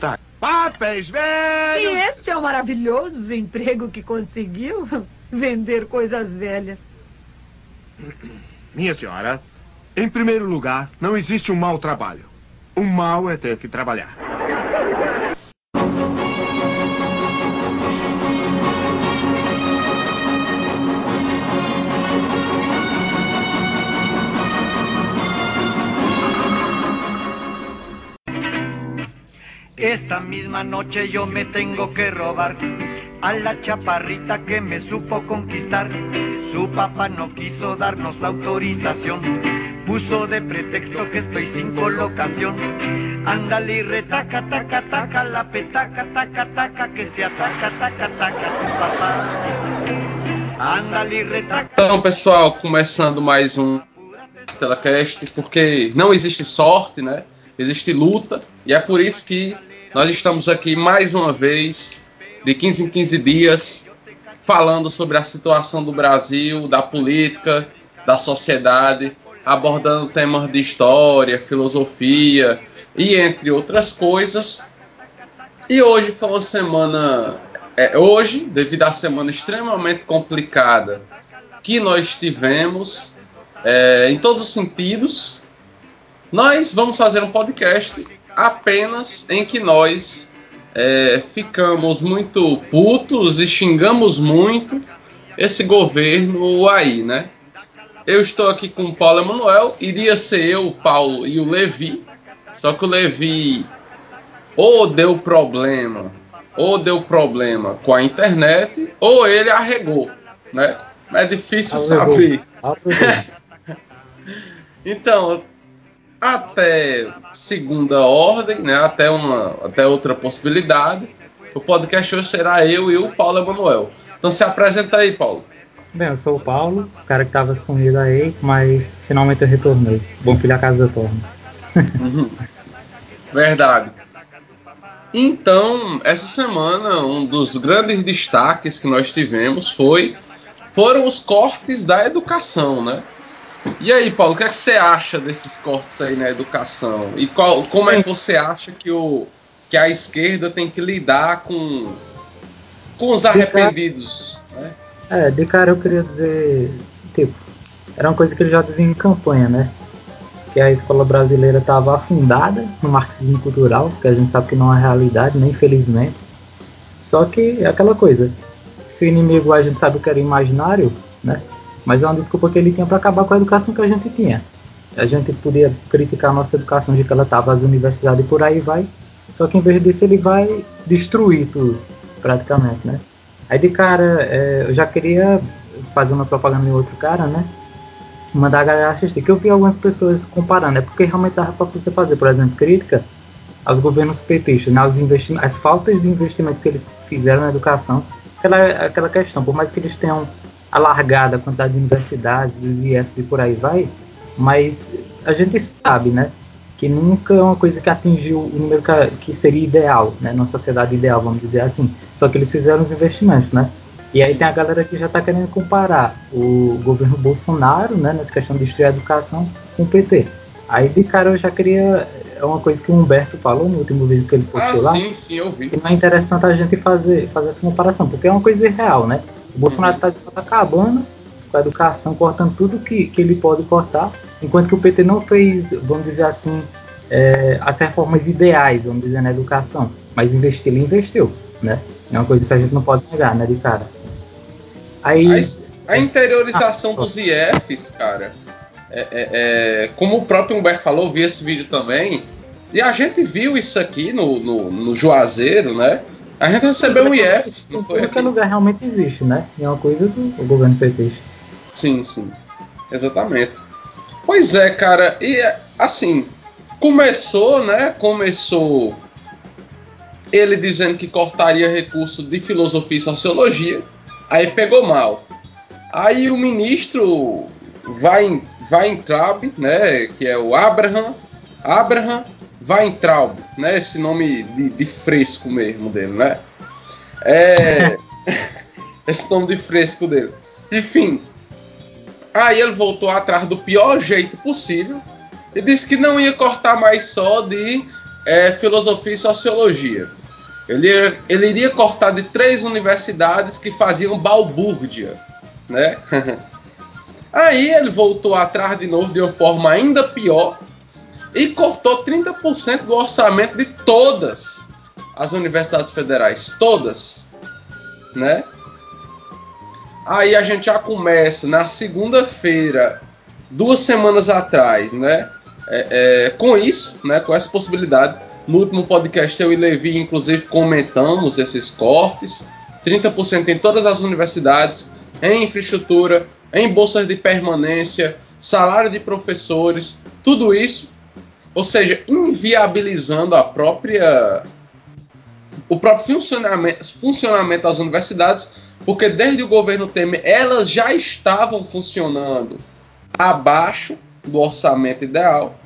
Tá. Papéis velhos! E este é o maravilhoso emprego que conseguiu? Vender coisas velhas. Minha senhora, em primeiro lugar, não existe um mau trabalho. O mal é ter que trabalhar. Esta misma noche yo me tengo que robar a la chaparrita que me supo conquistar. Su papá no quiso darnos autorización, puso de pretexto que estoy sin colocación. Ándale y retaca, taca, taca, la petaca, taca, taca, que se ataca, taca, taca, tu papá. Ándale e retaca. Então, pessoal, começando mais um Telecast, porque não existe sorte, né? Existe luta, e é por isso que nós estamos aqui mais uma vez, de 15 em 15 dias, falando sobre a situação do Brasil, da política, da sociedade, abordando temas de história, filosofia e entre outras coisas. E hoje foi uma semana. É, hoje, devido à semana extremamente complicada que nós tivemos, é, em todos os sentidos, nós vamos fazer um podcast apenas em que nós é, ficamos muito putos e xingamos muito esse governo aí, né? Eu estou aqui com o Paulo Emanuel, iria ser eu, o Paulo e o Levi, só que o Levi ou deu problema, ou deu problema com a internet, ou ele arregou, né? É difícil Arregou. saber. Arregou. Então, até segunda ordem, né, até, uma, até outra possibilidade, o podcast hoje será eu e o Paulo Emanuel. Então se apresenta aí, Paulo. Bem, eu sou o Paulo, o cara que tava sumido aí, mas finalmente eu retornei. Bom filho a casa torna. Verdade. Então, essa semana, um dos grandes destaques que nós tivemos foi foram os cortes da educação, né? E aí, Paulo, o que, é que você acha desses cortes aí na educação? E qual, como é que você acha que, o, que a esquerda tem que lidar com, com os arrependidos? Né? É, de cara eu queria dizer, tipo, era uma coisa que ele já dizia em campanha, né? Que a escola brasileira estava afundada no marxismo cultural, que a gente sabe que não é realidade, nem felizmente. Só que é aquela coisa, se o inimigo a gente sabe que era imaginário, né? Mas é uma desculpa que ele tinha para acabar com a educação que a gente tinha. A gente podia criticar a nossa educação de que ela estava as universidades e por aí vai. Só que em vez disso ele vai destruir tudo, praticamente, né? Aí de cara, é, eu já queria fazer uma propaganda em outro cara, né? Mandar a galera assistir. Que eu vi algumas pessoas comparando, é porque realmente dava para você fazer, por exemplo, crítica aos governos petistas, né? As faltas de investimento que eles fizeram na educação. Aquela, aquela questão, por mais que eles tenham alargado a quantidade de universidades, dos IFs e por aí vai, mas a gente sabe, né? Que nunca é uma coisa que atingiu o número que, seria ideal, né? Numa sociedade ideal, vamos dizer assim. Só que eles fizeram os investimentos, né? E aí tem a galera que já está querendo comparar o governo Bolsonaro, né, nessa questão de destruir a educação, com o PT. Aí de cara eu já queria. É uma coisa que o Humberto falou no último vídeo que ele postou Ah, lá. sim, sim, eu vi. que não é interessante a gente fazer, fazer essa comparação, porque é uma coisa irreal, né? O Bolsonaro está acabando com a educação, cortando tudo que, que ele pode cortar, enquanto que o PT não fez, vamos dizer assim, é, as reformas ideais, vamos dizer, na educação. Mas investir, ele investiu, né? É uma coisa que a gente não pode negar, né, de cara. Aí, A, a interiorização Ah, dos IFs, cara, é, é- é- como o próprio Humberto falou, eu vi esse vídeo também, e a gente viu isso aqui no, no, no Juazeiro, né? A gente recebeu um IF, não foi qualquer lugar realmente existe, né? E é uma coisa do governo PT. Sim, sim. Exatamente. Pois é, cara, e assim, começou, né? Começou ele dizendo que cortaria recurso de filosofia e sociologia, aí pegou mal. Aí o ministro vai Weintraub, né, que é o Abraham, Abraham Weintraub, né, esse nome de, de fresco mesmo dele, né? É, esse nome de fresco dele. Enfim, aí ele voltou atrás do pior jeito possível e disse que não ia cortar mais só de é filosofia e sociologia. Ele, ele iria cortar de três universidades que faziam balbúrdia, né? Aí ele voltou atrás de novo de uma forma ainda pior e cortou 30% do orçamento de todas as universidades federais, todas, né? Aí a gente já começa na segunda-feira, duas semanas atrás, né? É, é, com isso, né? Com essa possibilidade no último podcast eu e Levi, inclusive, comentamos esses cortes. 30% em todas as universidades, em infraestrutura, em bolsas de permanência, salário de professores, tudo isso, ou seja, inviabilizando a própria o próprio funcionamento, funcionamento das universidades, porque desde o governo Temer elas já estavam funcionando abaixo do orçamento ideal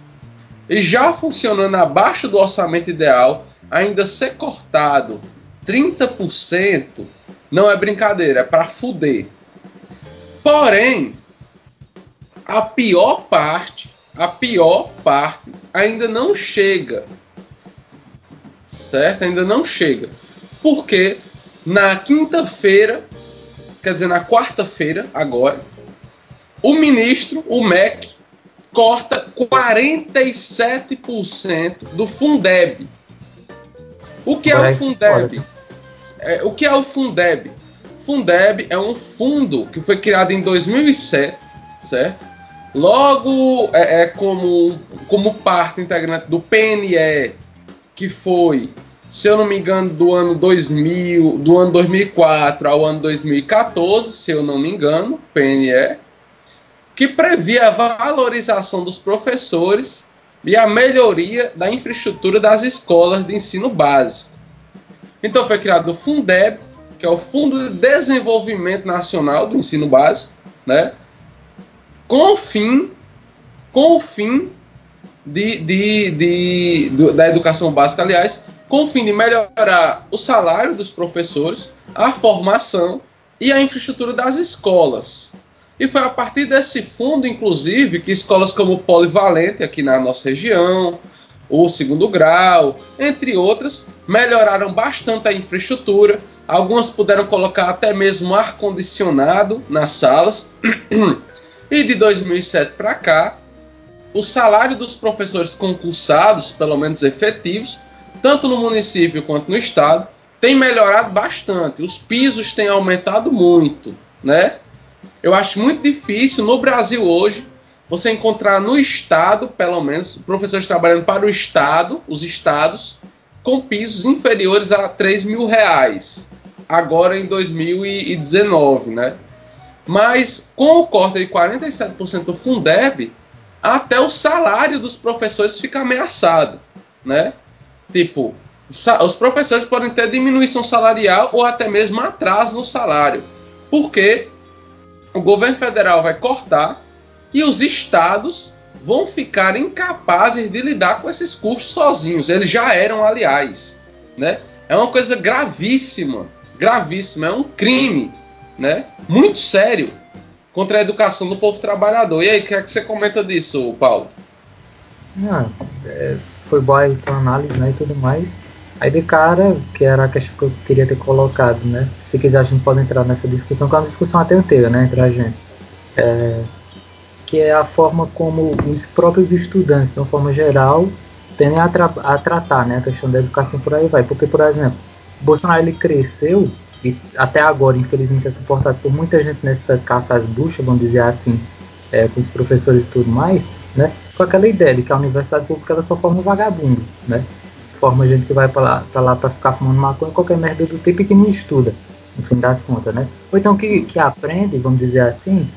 e já funcionando abaixo do orçamento ideal, ainda ser cortado 30% não é brincadeira, é para fuder. Porém, a pior parte, a pior parte ainda não chega. Certo? Ainda não chega. Porque na quinta-feira, quer dizer, na quarta-feira, agora, o ministro, o MEC, corta 47% do Fundeb. O que é o Fundeb? É, o que é o Fundeb? Fundeb é um fundo que foi criado em 2007, certo? Logo é, é como, como parte integrante do PNE, que foi, se eu não me engano, do ano 2000, do ano 2004 ao ano 2014, se eu não me engano, PNE que previa a valorização dos professores e a melhoria da infraestrutura das escolas de ensino básico. Então foi criado o Fundeb, que é o Fundo de Desenvolvimento Nacional do Ensino Básico, né? Com o fim, com o fim de, de, de, de, da educação básica, aliás, com o fim de melhorar o salário dos professores, a formação e a infraestrutura das escolas. E foi a partir desse fundo, inclusive, que escolas como Polivalente, aqui na nossa região, o segundo grau, entre outras, melhoraram bastante a infraestrutura. Algumas puderam colocar até mesmo ar-condicionado nas salas. E de 2007 para cá, o salário dos professores concursados, pelo menos efetivos, tanto no município quanto no estado, tem melhorado bastante. Os pisos têm aumentado muito, né? Eu acho muito difícil no Brasil hoje você encontrar no Estado, pelo menos, professores trabalhando para o Estado, os estados, com pisos inferiores a 3 mil reais, agora em 2019, né? Mas com o corte de 47% do Fundeb, até o salário dos professores fica ameaçado, né? Tipo, os professores podem ter diminuição salarial ou até mesmo atraso no salário, porque o governo federal vai cortar e os estados vão ficar incapazes de lidar com esses custos sozinhos. Eles já eram, aliás, né? É uma coisa gravíssima, gravíssima, é um crime, né? Muito sério contra a educação do povo trabalhador. E aí, o que é que você comenta disso, Paulo? Não, é, foi boa a tua análise, né, e tudo mais. Aí de cara, que era a questão que eu queria ter colocado, né? Se quiser a gente pode entrar nessa discussão, que é uma discussão até inteira, né, entre a gente. É, que é a forma como os próprios estudantes, de uma forma geral, tendem a, tra a tratar, né, a questão da educação por aí vai. Porque, por exemplo, Bolsonaro ele cresceu e até agora, infelizmente, é suportado por muita gente nessa caça às buchas, vamos dizer assim, é, com os professores e tudo mais, né? Com aquela ideia de que a universidade pública ela só forma um vagabundo, né? forma gente que vai para lá para lá para ficar fumando maconha, qualquer merda do tipo e que não estuda, no fim das contas, né? Ou então que, que aprende, vamos dizer assim,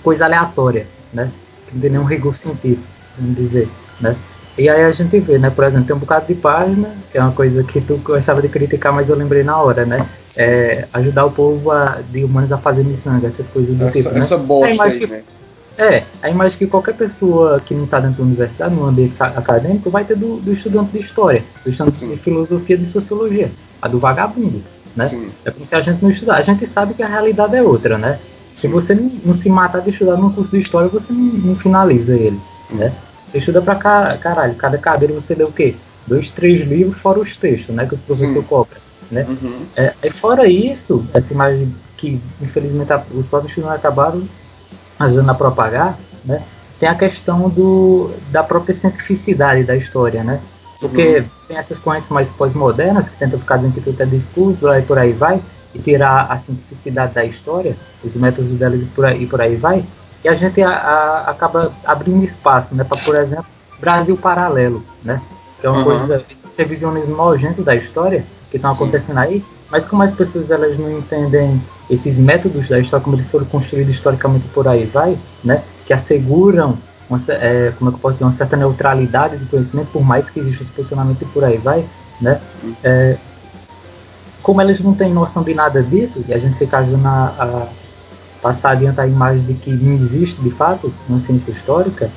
coisa aleatória, né? Que não tem nenhum rigor científico, vamos dizer, né? E aí a gente vê, né? Por exemplo, tem um bocado de página, que é uma coisa que tu gostava de criticar, mas eu lembrei na hora, né? É, ajudar o povo a, de humanos a fazer miçanga, essas coisas do essa, tipo, né? Essa bosta aí, que, né? É, a imagem que qualquer pessoa que não está dentro da universidade, no ambiente acadêmico, vai ter do, do estudante de história, do estudante Sim. de filosofia, de sociologia, a do vagabundo, né? Sim. É como se a gente não estudar. A gente sabe que a realidade é outra, né? Sim. Se você não, não, se matar de estudar num curso de história, você não, não finaliza ele, né? Você estuda pra caralho, cada cadeira você lê o quê? dois, três livros fora os textos, né? Que os professores Sim. cobram, né? Uhum. É, e fora isso, essa imagem que infelizmente os próprios filmes acabaram ajudando a propagar, né? Tem a questão do, da própria cientificidade da história, né? Porque Uhum. tem essas correntes mais pós-modernas que tentam ficar dizendo que tudo é discurso, e por aí vai, e tirar a cientificidade da história, os métodos dela e por aí, e por aí vai, e a gente a- a- acaba abrindo espaço, né? Para, por exemplo, Brasil Paralelo, né? Que é uma Uhum. coisa, esse revisionismo nojento da história que estão Sim. acontecendo aí, mas como as pessoas elas não entendem esses métodos da história, como eles foram construídos historicamente por aí vai, né? Que asseguram uma, é, como é que eu posso dizer, uma certa neutralidade de conhecimento, por mais que exista esse posicionamento e por aí vai, né? É, como elas não têm noção de nada disso, e a gente fica ajudando a, a passar adiante a imagem de que não existe de fato uma ciência histórica,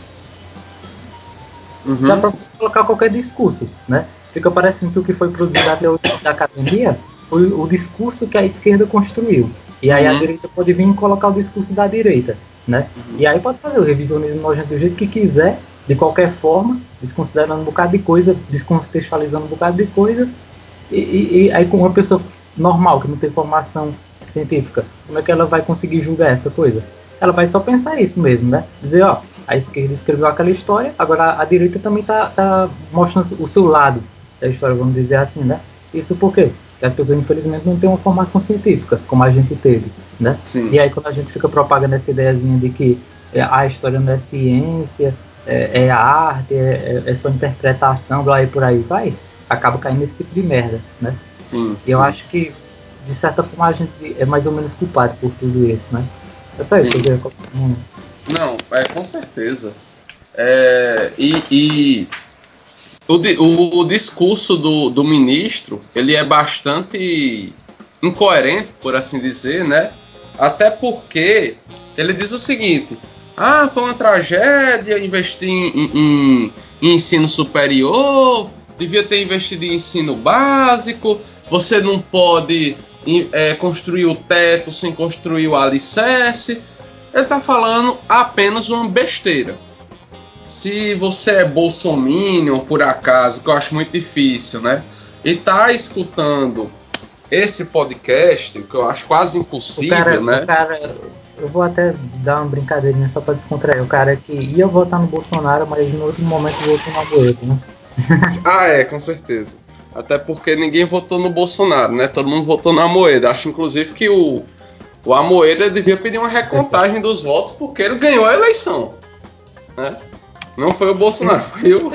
Uhum. dá para você colocar qualquer discurso, né? Fica parecendo que o que foi produzido até hoje da academia foi o discurso que a esquerda construiu. E aí a Uhum. direita pode vir e colocar o discurso da direita, né? E aí pode fazer o revisionismo nojento do jeito que quiser, de qualquer forma, desconsiderando um bocado de coisa, descontextualizando um bocado de coisa, e, e- e aí com uma pessoa normal, que não tem formação científica, como é que ela vai conseguir julgar essa coisa? Ela vai só pensar isso mesmo, né? Dizer, ó, a esquerda escreveu aquela história, agora a, direita também tá, tá mostrando o seu lado da história, vamos dizer assim, né? Isso por quê? Porque as pessoas, infelizmente, não têm uma formação científica, como a gente teve, né? Sim. E aí quando a gente fica propagando essa ideiazinha de que é, a história não é ciência, é, é arte, é, é- é só interpretação, blá, e por aí vai, acaba caindo nesse tipo de merda, né? Sim, E eu sim. acho que, de certa forma, a gente é mais ou menos culpado por tudo isso, né? É só isso que eu queria. Hum. Não, é com certeza. É, e e o, o, o discurso do, do ministro ele é bastante incoerente, por assim dizer, né? Até porque ele diz o seguinte: ah, foi uma tragédia investir em, em- em ensino superior, devia ter investido em ensino básico, você não pode é, construir o teto sem construir o alicerce ele tá falando apenas uma besteira. Se você é bolsominion, por acaso, que eu acho muito difícil, né? E tá escutando esse podcast, que eu acho quase O impossível, cara, né? o cara, eu vou até dar uma brincadeirinha só pra descontrair. O cara que ia votar no Bolsonaro, mas no outro momento votou na Boeta, né? Ah, é, com certeza. Até porque ninguém votou no Bolsonaro, né? Todo mundo votou na Moeda. Acho, inclusive, que o, o Amoedo devia pedir uma recontagem dos votos porque ele ganhou a eleição. Né? Não foi o Bolsonaro, foi o,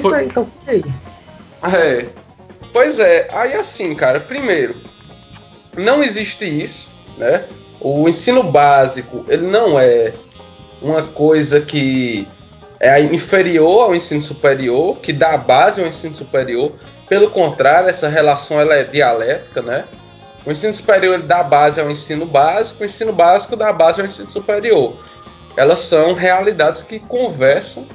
Foi- aí, então. É. Pois é, aí assim, cara, primeiro, não existe isso, né? O ensino básico, ele não é uma coisa que é inferior ao ensino superior, que dá base ao ensino superior. Pelo contrário, essa relação ela é dialética, né? O ensino superior ele dá base ao ensino básico, o ensino básico dá base ao ensino superior. Elas são realidades que conversam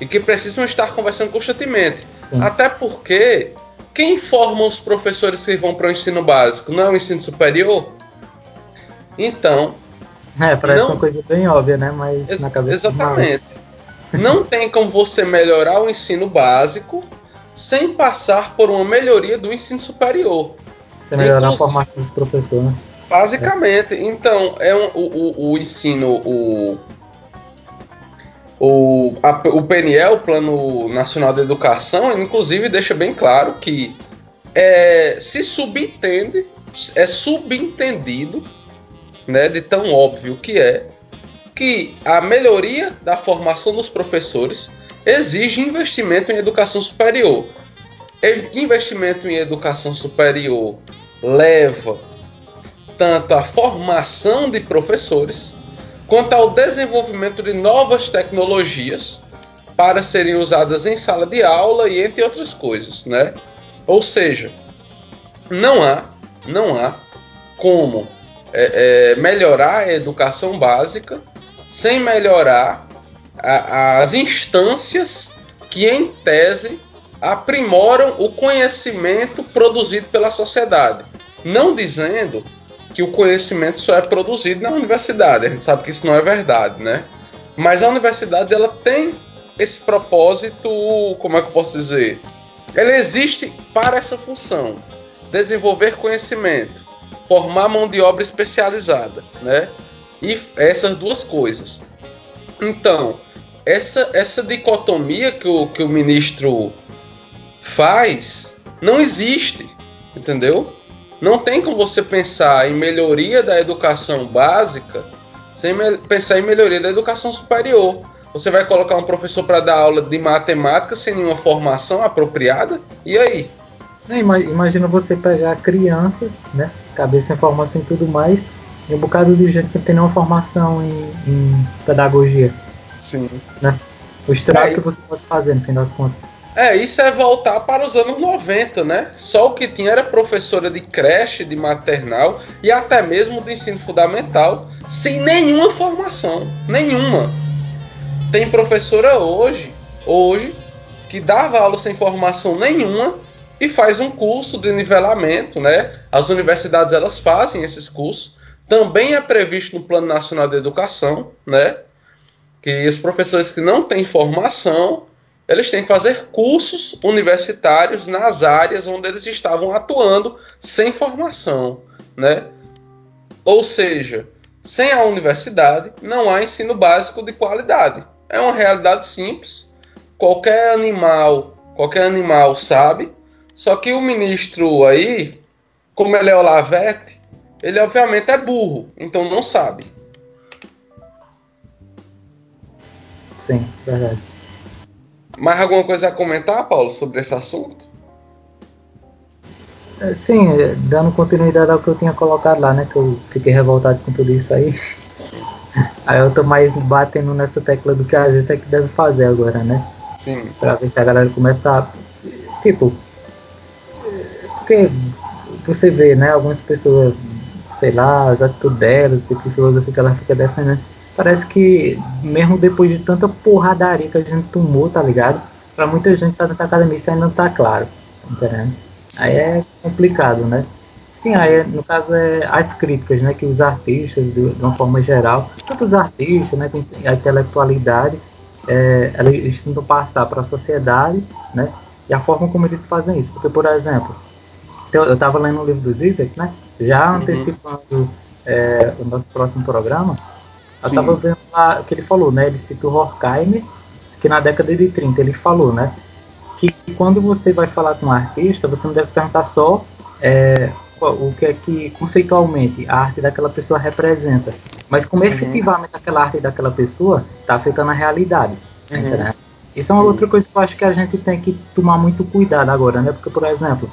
e que precisam estar conversando constantemente. Sim. Até porque quem forma os professores que vão para o ensino básico não é o ensino superior? Então, É, parece Não. uma coisa bem óbvia, né? Mas ex- na cabeça exatamente. Não tem como você melhorar o ensino básico sem passar por uma melhoria do ensino superior. Você melhorar a formação do professor, né? Basicamente, então, é um- o, o- o ensino, o, o, a- o PNE, o Plano Nacional de Educação, inclusive deixa bem claro que é, se subentende, é subentendido, né, de tão óbvio que é, que a melhoria da formação dos professores exige investimento em educação superior. Investimento em educação superior leva tanto a formação de professores quanto ao desenvolvimento de novas tecnologias para serem usadas em sala de aula e entre outras coisas, né? Ou seja, não há, não há como é, é, melhorar a educação básica sem melhorar a- as instâncias que, em tese, aprimoram o conhecimento produzido pela sociedade. Não dizendo que o conhecimento só é produzido na universidade. A gente sabe que isso não é verdade, né? Mas a universidade ela tem esse propósito, como é que eu posso dizer? Ele existe para essa função: desenvolver conhecimento, formar mão de obra especializada, né? E essas duas coisas. Então, essa, essa dicotomia que o, que o ministro faz não existe, entendeu? Não tem como você pensar em melhoria da educação básica sem pensar em melhoria da educação superior. Você vai colocar um professor para dar aula de matemática sem nenhuma formação apropriada? E aí? Imagina você pegar criança, né? Cabeça em formação e tudo mais, e um bocado de gente que não tem nenhuma formação em, em pedagogia. Sim. Né? O estrago é, que você pode fazer, no fim das contas. É, isso é voltar para os anos 90, né? Só o que tinha era professora de creche, de maternal e até mesmo de ensino fundamental, sem nenhuma formação. Nenhuma. Tem professora hoje, hoje, que dava aula sem formação nenhuma e faz um curso de nivelamento, né? As universidades elas fazem esses cursos. Também é previsto no Plano Nacional de Educação, né? Que os professores que não têm formação, eles têm que fazer cursos universitários nas áreas onde eles estavam atuando sem formação, né? Ou seja, sem a universidade não há ensino básico de qualidade. É uma realidade simples. Qualquer animal, qualquer animal sabe só que o ministro aí, como ele é Olavete, ele obviamente é burro, então não sabe. Sim, verdade. Mais alguma coisa a comentar, Paulo, sobre esse assunto? É, sim, é, dando continuidade ao que eu tinha colocado lá, né? Que eu fiquei revoltado com tudo isso aí. Aí eu tô mais batendo nessa tecla do que a gente é que deve fazer agora, né? Sim. Pra ver se a galera começa a. Tipo, porque você vê, né, algumas pessoas, sei lá, as atitudes delas, tipo de filosofia que ela fica defendendo, parece que mesmo depois de tanta porradaria que a gente tomou, tá ligado? Pra muita gente tá dentro da academia isso ainda não tá claro, tá entendendo? Aí é complicado, né? Sim, aí no caso é as críticas, né, que os artistas, de, de uma forma geral, tanto os artistas, né, com a intelectualidade, é, eles tentam passar para a sociedade, né, e a forma como eles fazem isso. Porque, por exemplo, eu, eu tava lendo um livro do Zizek, né? Já uhum. antecipando é, o nosso próximo programa, eu Sim. tava vendo lá que ele falou, né? Ele cita o Horkheimer, que na década de 30 ele falou, né? Que quando você vai falar com um artista, você não deve perguntar só é, o que é que conceitualmente a arte daquela pessoa representa, mas como uhum. efetivamente aquela arte daquela pessoa está afetando a realidade. Uhum. Né? Isso é uma Sim. outra coisa que eu acho que a gente tem que tomar muito cuidado agora, né? Porque, por exemplo,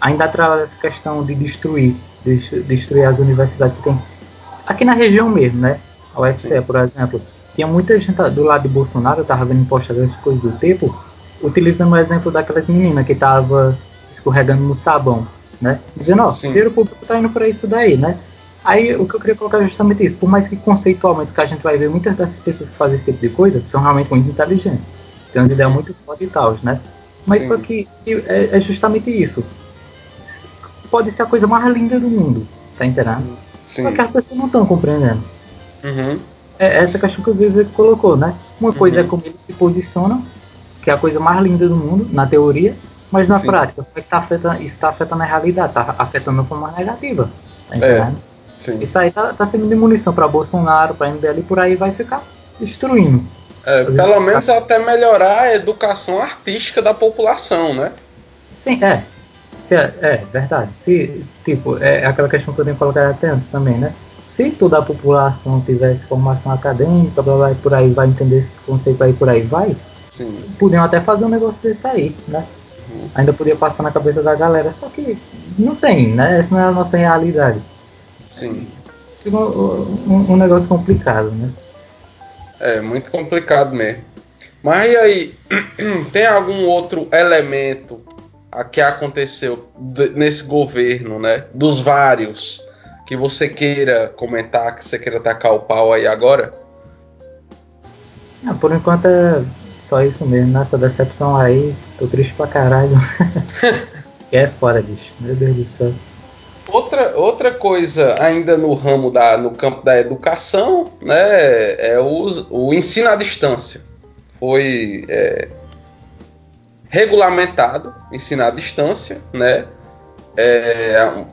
ainda atrás essa questão de destruir, de destruir as universidades que tem aqui na região mesmo, né? A UFC, Sim. por exemplo, tinha muita gente do lado de Bolsonaro, tava vendo postagens coisas do tipo, utilizando o exemplo daquelas meninas que tava escorregando no sabão, né? Dizendo, ó, o dinheiro público tá indo para isso daí, né? Aí o que eu queria colocar é justamente isso, por mais que conceitualmente que a gente vai ver muitas dessas pessoas que fazem esse tipo de coisa são realmente muito inteligentes, têm uma ideia muito forte e tal, né? Mas Sim. só que é, é justamente isso pode ser a coisa mais linda do mundo, tá entendendo? Sim. Só que as pessoas não estão compreendendo. Uhum. É essa questão que o Zezé colocou, né? Uma coisa é uhum. é como eles se posicionam, que é a coisa mais linda do mundo, na teoria, mas na Sim. prática, como é que tá afetando, isso está afetando a realidade, está afetando de forma negativa. Tá é, entendendo? É. Isso aí tá, tá sendo de munição para Bolsonaro, para MBL e por aí vai ficar destruindo. É, pelo menos até melhorar a educação artística da população, né? Sim, é. Se, é, é, verdade. Se, tipo, é aquela questão que eu tenho colocado até antes também, né? Se toda a população tivesse formação acadêmica, blá, blá, por aí vai entender esse conceito aí, por aí vai, Sim. podiam até fazer um negócio desse aí, né? Uhum. Ainda podia passar na cabeça da galera, só que não tem, né? Essa não é a nossa realidade. Sim. Fica um, um, um negócio complicado, né? É, muito complicado mesmo. Mas e aí, tem algum outro elemento a que aconteceu nesse governo, né? Dos vários que você queira comentar, que você queira tacar o pau aí agora? Ah, por enquanto é só isso mesmo. Nessa decepção aí, tô triste pra caralho. é fora, bicho. Meu Deus do céu. Outra, outra coisa ainda no ramo da no campo da educação, né, é o, o ensino à distância. Foi é, regulamentado ensinar à distância, né? É,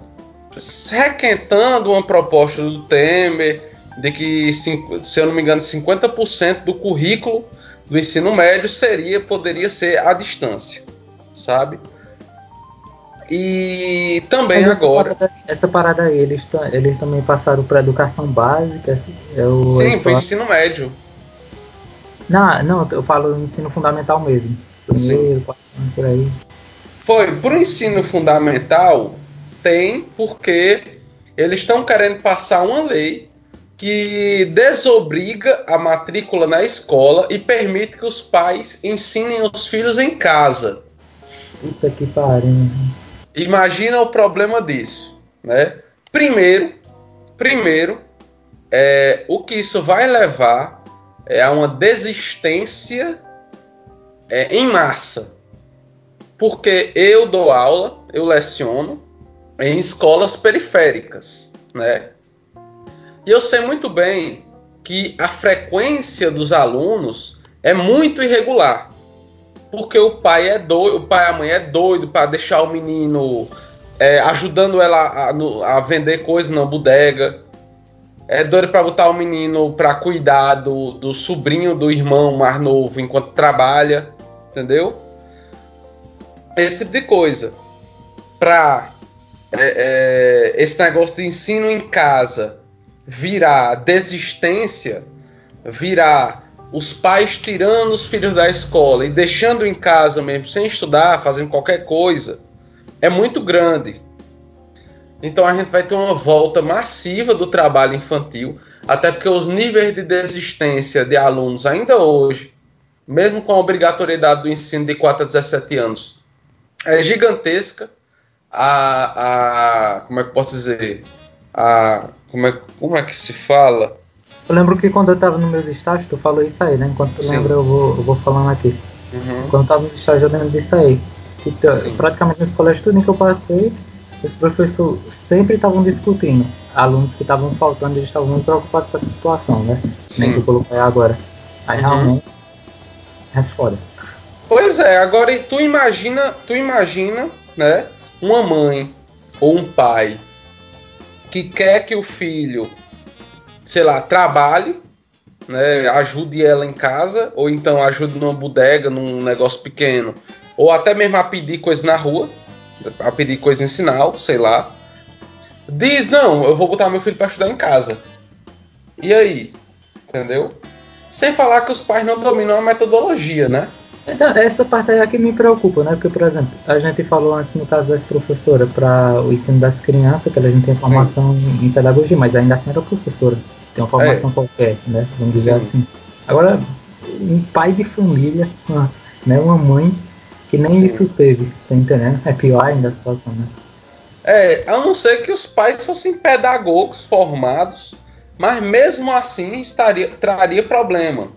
requentando uma proposta do Temer de que, se eu não me engano, 50% do currículo do ensino médio seria poderia ser à distância, sabe? E também Mas agora. Parada, essa parada aí, eles, eles também passaram para educação básica. É o, Sim, para o ensino médio. Não, não, eu falo ensino fundamental mesmo. Primeiro, quarto, por aí. Foi, para o ensino fundamental, tem, porque eles estão querendo passar uma lei que desobriga a matrícula na escola e permite que os pais ensinem os filhos em casa. Puta que pariu. Imagina o problema disso, né? Primeiro, primeiro, é, o que isso vai levar é a uma desistência é, em massa, porque eu dou aula, eu leciono em escolas periféricas, né? E eu sei muito bem que a frequência dos alunos é muito irregular porque o pai é doido, o pai e a mãe é doido para deixar o menino é, ajudando ela a, a, vender coisas na bodega. É doido para botar o menino para cuidar do, do sobrinho do irmão mais novo enquanto trabalha, entendeu? Esse tipo de coisa. Para é, é, esse negócio de ensino em casa virar desistência, virar os pais tirando os filhos da escola e deixando em casa mesmo, sem estudar, fazendo qualquer coisa, é muito grande. Então a gente vai ter uma volta massiva do trabalho infantil, até porque os níveis de desistência de alunos ainda hoje, mesmo com a obrigatoriedade do ensino de 4 a 17 anos, é gigantesca. A, a como é que posso dizer? A, como, é, como é que se fala? Eu lembro que quando eu tava no meu estágio, tu falou isso aí, né? Enquanto tu Sim. lembra, eu vou, eu vou falando aqui. Uhum. Quando eu tava no estágio, eu lembro disso aí. Que praticamente nos colégios tudo que eu passei, os professores sempre estavam discutindo. Alunos que estavam faltando, eles estavam muito preocupados com essa situação, né? Sim. Nem que eu coloquei agora. Aí uhum. realmente é foda. Pois é, agora tu imagina, tu imagina, né? Uma mãe ou um pai que quer que o filho sei lá, trabalhe, né, ajude ela em casa, ou então ajude numa bodega, num negócio pequeno, ou até mesmo a pedir coisa na rua, a pedir coisa em sinal, sei lá. Diz, não, eu vou botar meu filho para estudar em casa. E aí? Entendeu? Sem falar que os pais não dominam a metodologia, né? Então, essa parte é a que me preocupa, né? Porque, por exemplo, a gente falou antes no caso das professoras para o ensino das crianças, que a gente tem formação em, em pedagogia, mas ainda assim era professora. Tem uma formação é. qualquer, né? Vamos dizer Sim. assim. Agora, um pai de família, uma, né? uma mãe que nem Sim. isso teve, tá entendendo? É pior ainda a situação, né? É, a não ser que os pais fossem pedagogos formados, mas mesmo assim estaria, traria problema.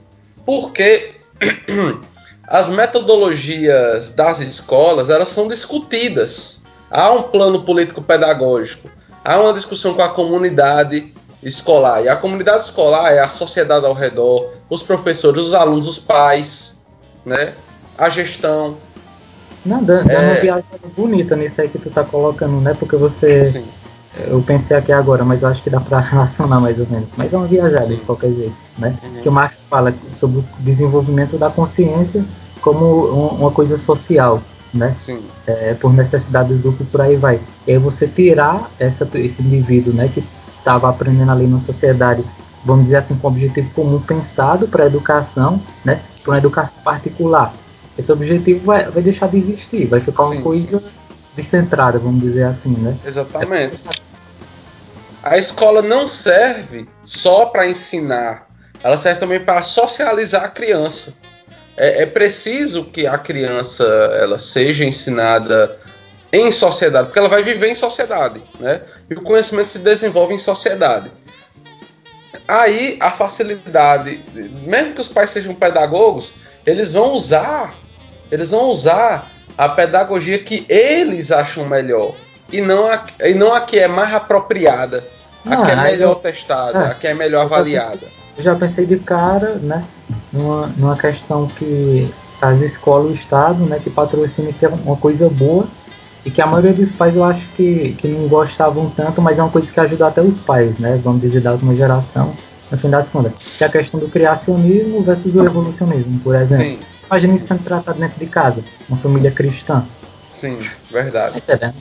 Porque as metodologias das escolas elas são discutidas. Há um plano político pedagógico, há uma discussão com a comunidade escolar. E a comunidade escolar é a sociedade ao redor, os professores, os alunos, os pais, né? A gestão. Não, dá, dá é... uma viagem bonita nisso aí que tu tá colocando, né? Porque você. Sim. Eu pensei aqui agora, mas eu acho que dá para relacionar mais ou menos. Mas é uma viajada Sim. de qualquer jeito, né? Uhum. Que o Marx fala sobre o desenvolvimento da consciência como uma coisa social, né? Sim. É, por necessidades do gruppo por aí vai. E aí você tirar essa, esse indivíduo, né, que estava aprendendo ali na sociedade, vamos dizer assim, com objetivo comum pensado para a educação, né, para uma educação particular. Esse objetivo vai, vai deixar de existir, vai ficar uma sim, coisa sim. descentrada, vamos dizer assim, né? Exatamente. A escola não serve só para ensinar, ela serve também para socializar a criança. É, é, preciso que a criança ela seja ensinada em sociedade, porque ela vai viver em sociedade, né? E o conhecimento se desenvolve em sociedade. Aí a facilidade, mesmo que os pais sejam pedagogos, eles vão usar, eles vão usar a pedagogia que eles acham melhor e não a, e não a que é mais apropriada, a que é melhor eu, testada, é, a que é melhor avaliada. Eu já pensei de cara, né? numa, numa questão que as escolas, o Estado, né, que patrocina que é uma coisa boa e que a maioria dos pais eu acho que, que não gostavam tanto, mas é uma coisa que ajuda até os pais, né, vamos dizer, da última geração, no fim das contas, que é a questão do criacionismo versus o evolucionismo, por exemplo. Sim. Imagina isso sendo tratado dentro de casa, uma família cristã. Sim, verdade. É,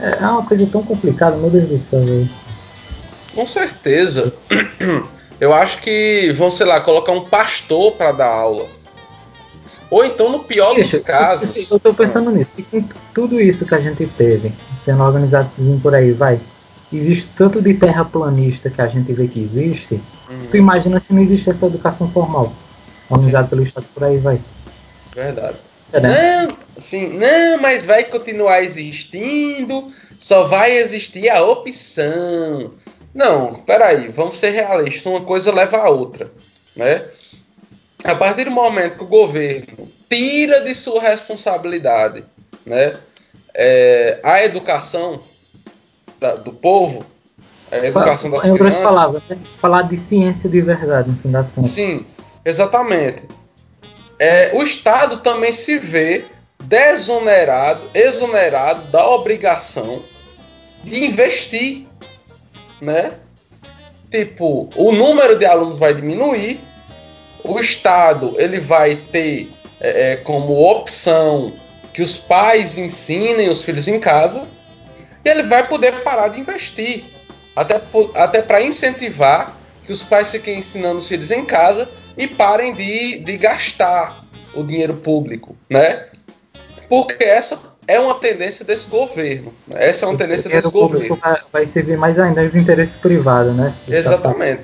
é uma coisa tão complicada, meu Deus do céu. Véio. Com certeza. Eu acho que vão, sei lá, colocar um pastor para dar aula. Ou então, no pior dos casos. Eu tô pensando ah. nisso. E com tudo isso que a gente teve, sendo organizado por aí, vai. Existe tanto de terraplanista que a gente vê que existe. Uhum. Tu imagina se não existe essa educação formal. Organizada pelo Estado por aí, vai. Verdade. É, né? Não, sim, não, mas vai continuar existindo, só vai existir a opção. Não, peraí, vamos ser realistas, uma coisa leva a outra, né? A partir do momento que o governo tira de sua responsabilidade, né, é, a educação da, do povo, a educação das em crianças... palavras, né? falar de ciência de verdade, no fim das contas. Sim, exatamente é, o Estado também se vê desonerado, exonerado da obrigação de investir, né? Tipo, o número de alunos vai diminuir, o Estado ele vai ter é, é como opção que os pais ensinem os filhos em casa e ele vai poder parar de investir, até, até para incentivar que os pais fiquem ensinando os filhos em casa e parem de, de gastar o dinheiro público, né? Porque essa é uma tendência desse governo. Né? Essa é uma tendência desse governo. Vai, vai servir mais ainda aos interesses privados, né? Exatamente.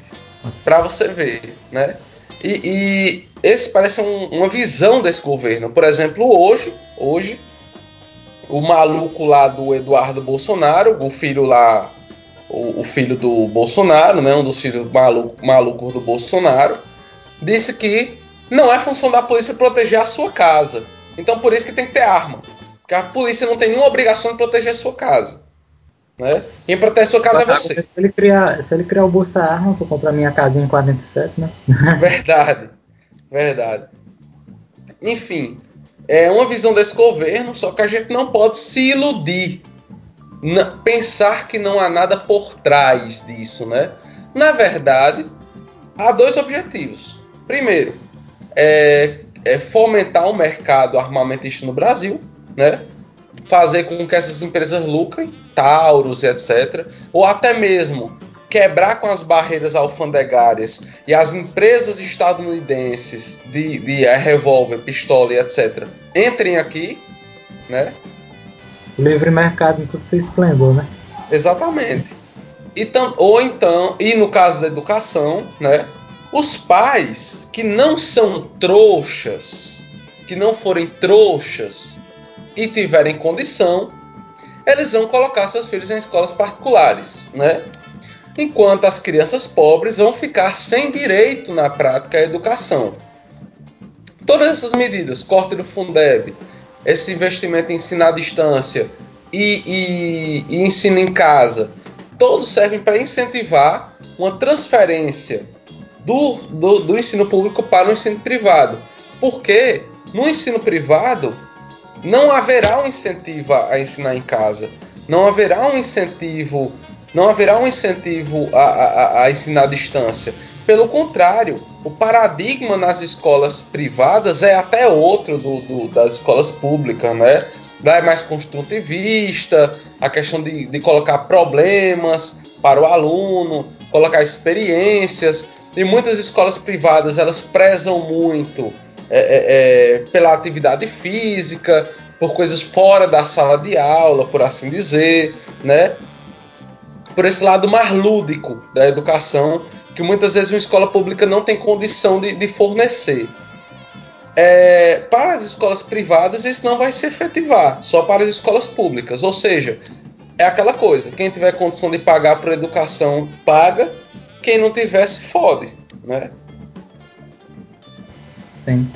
Para você ver, né? E, e esse parece um, uma visão desse governo. Por exemplo, hoje, hoje, o maluco lá do Eduardo Bolsonaro, o filho lá, o, o filho do Bolsonaro, né? Um dos filhos maluco, malucos do Bolsonaro, disse que não é função da polícia proteger a sua casa. Então por isso que tem que ter arma. Porque a polícia não tem nenhuma obrigação de proteger a sua casa. Né? Quem protege a sua casa é você. Se ele criar, se ele criar o Bolsa Arma para comprar minha casinha em 47, né? Verdade. Verdade. Enfim, é uma visão desse governo, só que a gente não pode se iludir. Pensar que não há nada por trás disso, né? Na verdade, há dois objetivos. Primeiro, é, é fomentar o mercado armamentista no Brasil, né? fazer com que essas empresas lucrem, Taurus e etc. Ou até mesmo quebrar com as barreiras alfandegárias e as empresas estadunidenses de, de é, revólver, pistola e etc. entrem aqui, né? Livre mercado em todo seu esplendor, né? Exatamente. E tam, ou então, e no caso da educação, né? Os pais que não são trouxas, que não forem trouxas e tiverem condição, eles vão colocar seus filhos em escolas particulares, né? Enquanto as crianças pobres vão ficar sem direito na prática à educação. Todas essas medidas, corte do Fundeb, esse investimento em ensino à distância e, e, e ensino em casa, todos servem para incentivar uma transferência do, do, do ensino público para o ensino privado. Porque no ensino privado não haverá um incentivo a ensinar em casa, não haverá um incentivo, não haverá um incentivo a, a, a ensinar à distância. Pelo contrário, o paradigma nas escolas privadas é até outro do, do, das escolas públicas, né? Lá é mais construtivista, a questão de, de colocar problemas para o aluno, colocar experiências. E muitas escolas privadas elas prezam muito é, é, é, pela atividade física, por coisas fora da sala de aula, por assim dizer, né? Por esse lado mais lúdico da educação, que muitas vezes uma escola pública não tem condição de, de fornecer. É, para as escolas privadas, isso não vai se efetivar, só para as escolas públicas. Ou seja, é aquela coisa: quem tiver condição de pagar por educação, paga, quem não tivesse, fode, né? Sim.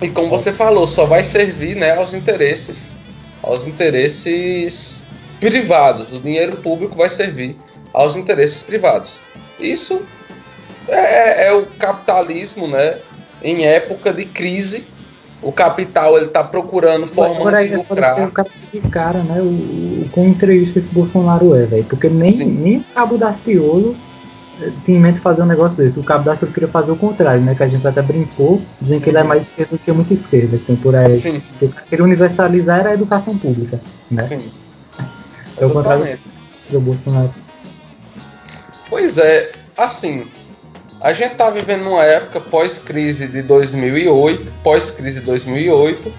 E como você falou, só vai servir né, aos interesses, aos interesses privados. O dinheiro público vai servir aos interesses privados. Isso é, é o capitalismo, né? em época de crise, o capital ele está procurando formas de lucrar. O cara de cara, né? O, o quão entrevista esse Bolsonaro é, velho. Porque nem, nem o Cabo da Ciolo tinha em mente fazer um negócio desse. O Cabo da Ciolo queria fazer o contrário, né? Que a gente até brincou, dizendo que ele é mais esquerdo do que muito esquerda. Tem por aí. Sim. Que queria universalizar era a educação pública, né? Sim. É o contrário do Bolsonaro. Pois é, assim, a gente está vivendo uma época pós-crise de 2008, pós-crise de 2008.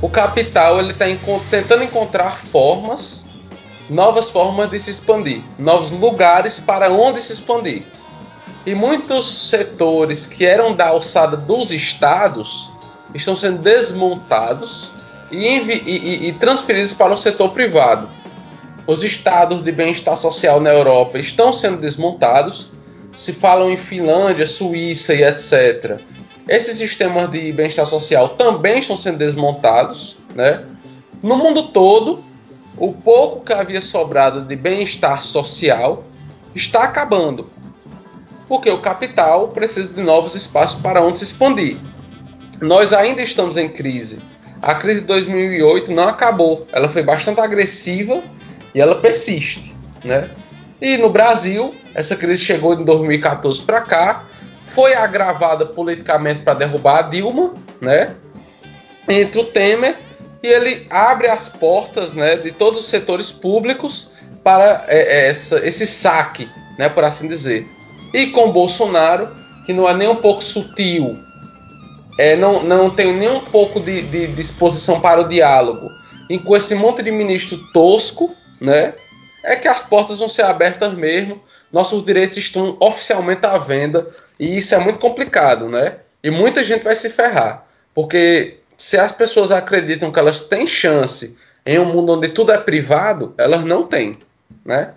O capital ele está tentando encontrar formas, novas formas de se expandir, novos lugares para onde se expandir. E muitos setores que eram da alçada dos estados estão sendo desmontados e, e, e transferidos para o setor privado. Os estados de bem-estar social na Europa estão sendo desmontados se falam em Finlândia, Suíça e etc. Esses sistemas de bem-estar social também estão sendo desmontados, né? No mundo todo, o pouco que havia sobrado de bem-estar social está acabando, porque o capital precisa de novos espaços para onde se expandir. Nós ainda estamos em crise. A crise de 2008 não acabou, ela foi bastante agressiva e ela persiste, né? E no Brasil, essa crise chegou em 2014 para cá, foi agravada politicamente para derrubar a Dilma, né? Entre o Temer e ele abre as portas, né, de todos os setores públicos para é, é essa, esse saque, né, por assim dizer. E com Bolsonaro, que não é nem um pouco sutil, é, não, não tem nem um pouco de, de disposição para o diálogo, e com esse monte de ministro tosco, né, é que as portas vão ser abertas mesmo nossos direitos estão oficialmente à venda e isso é muito complicado, né? E muita gente vai se ferrar, porque se as pessoas acreditam que elas têm chance em um mundo onde tudo é privado, elas não têm, né?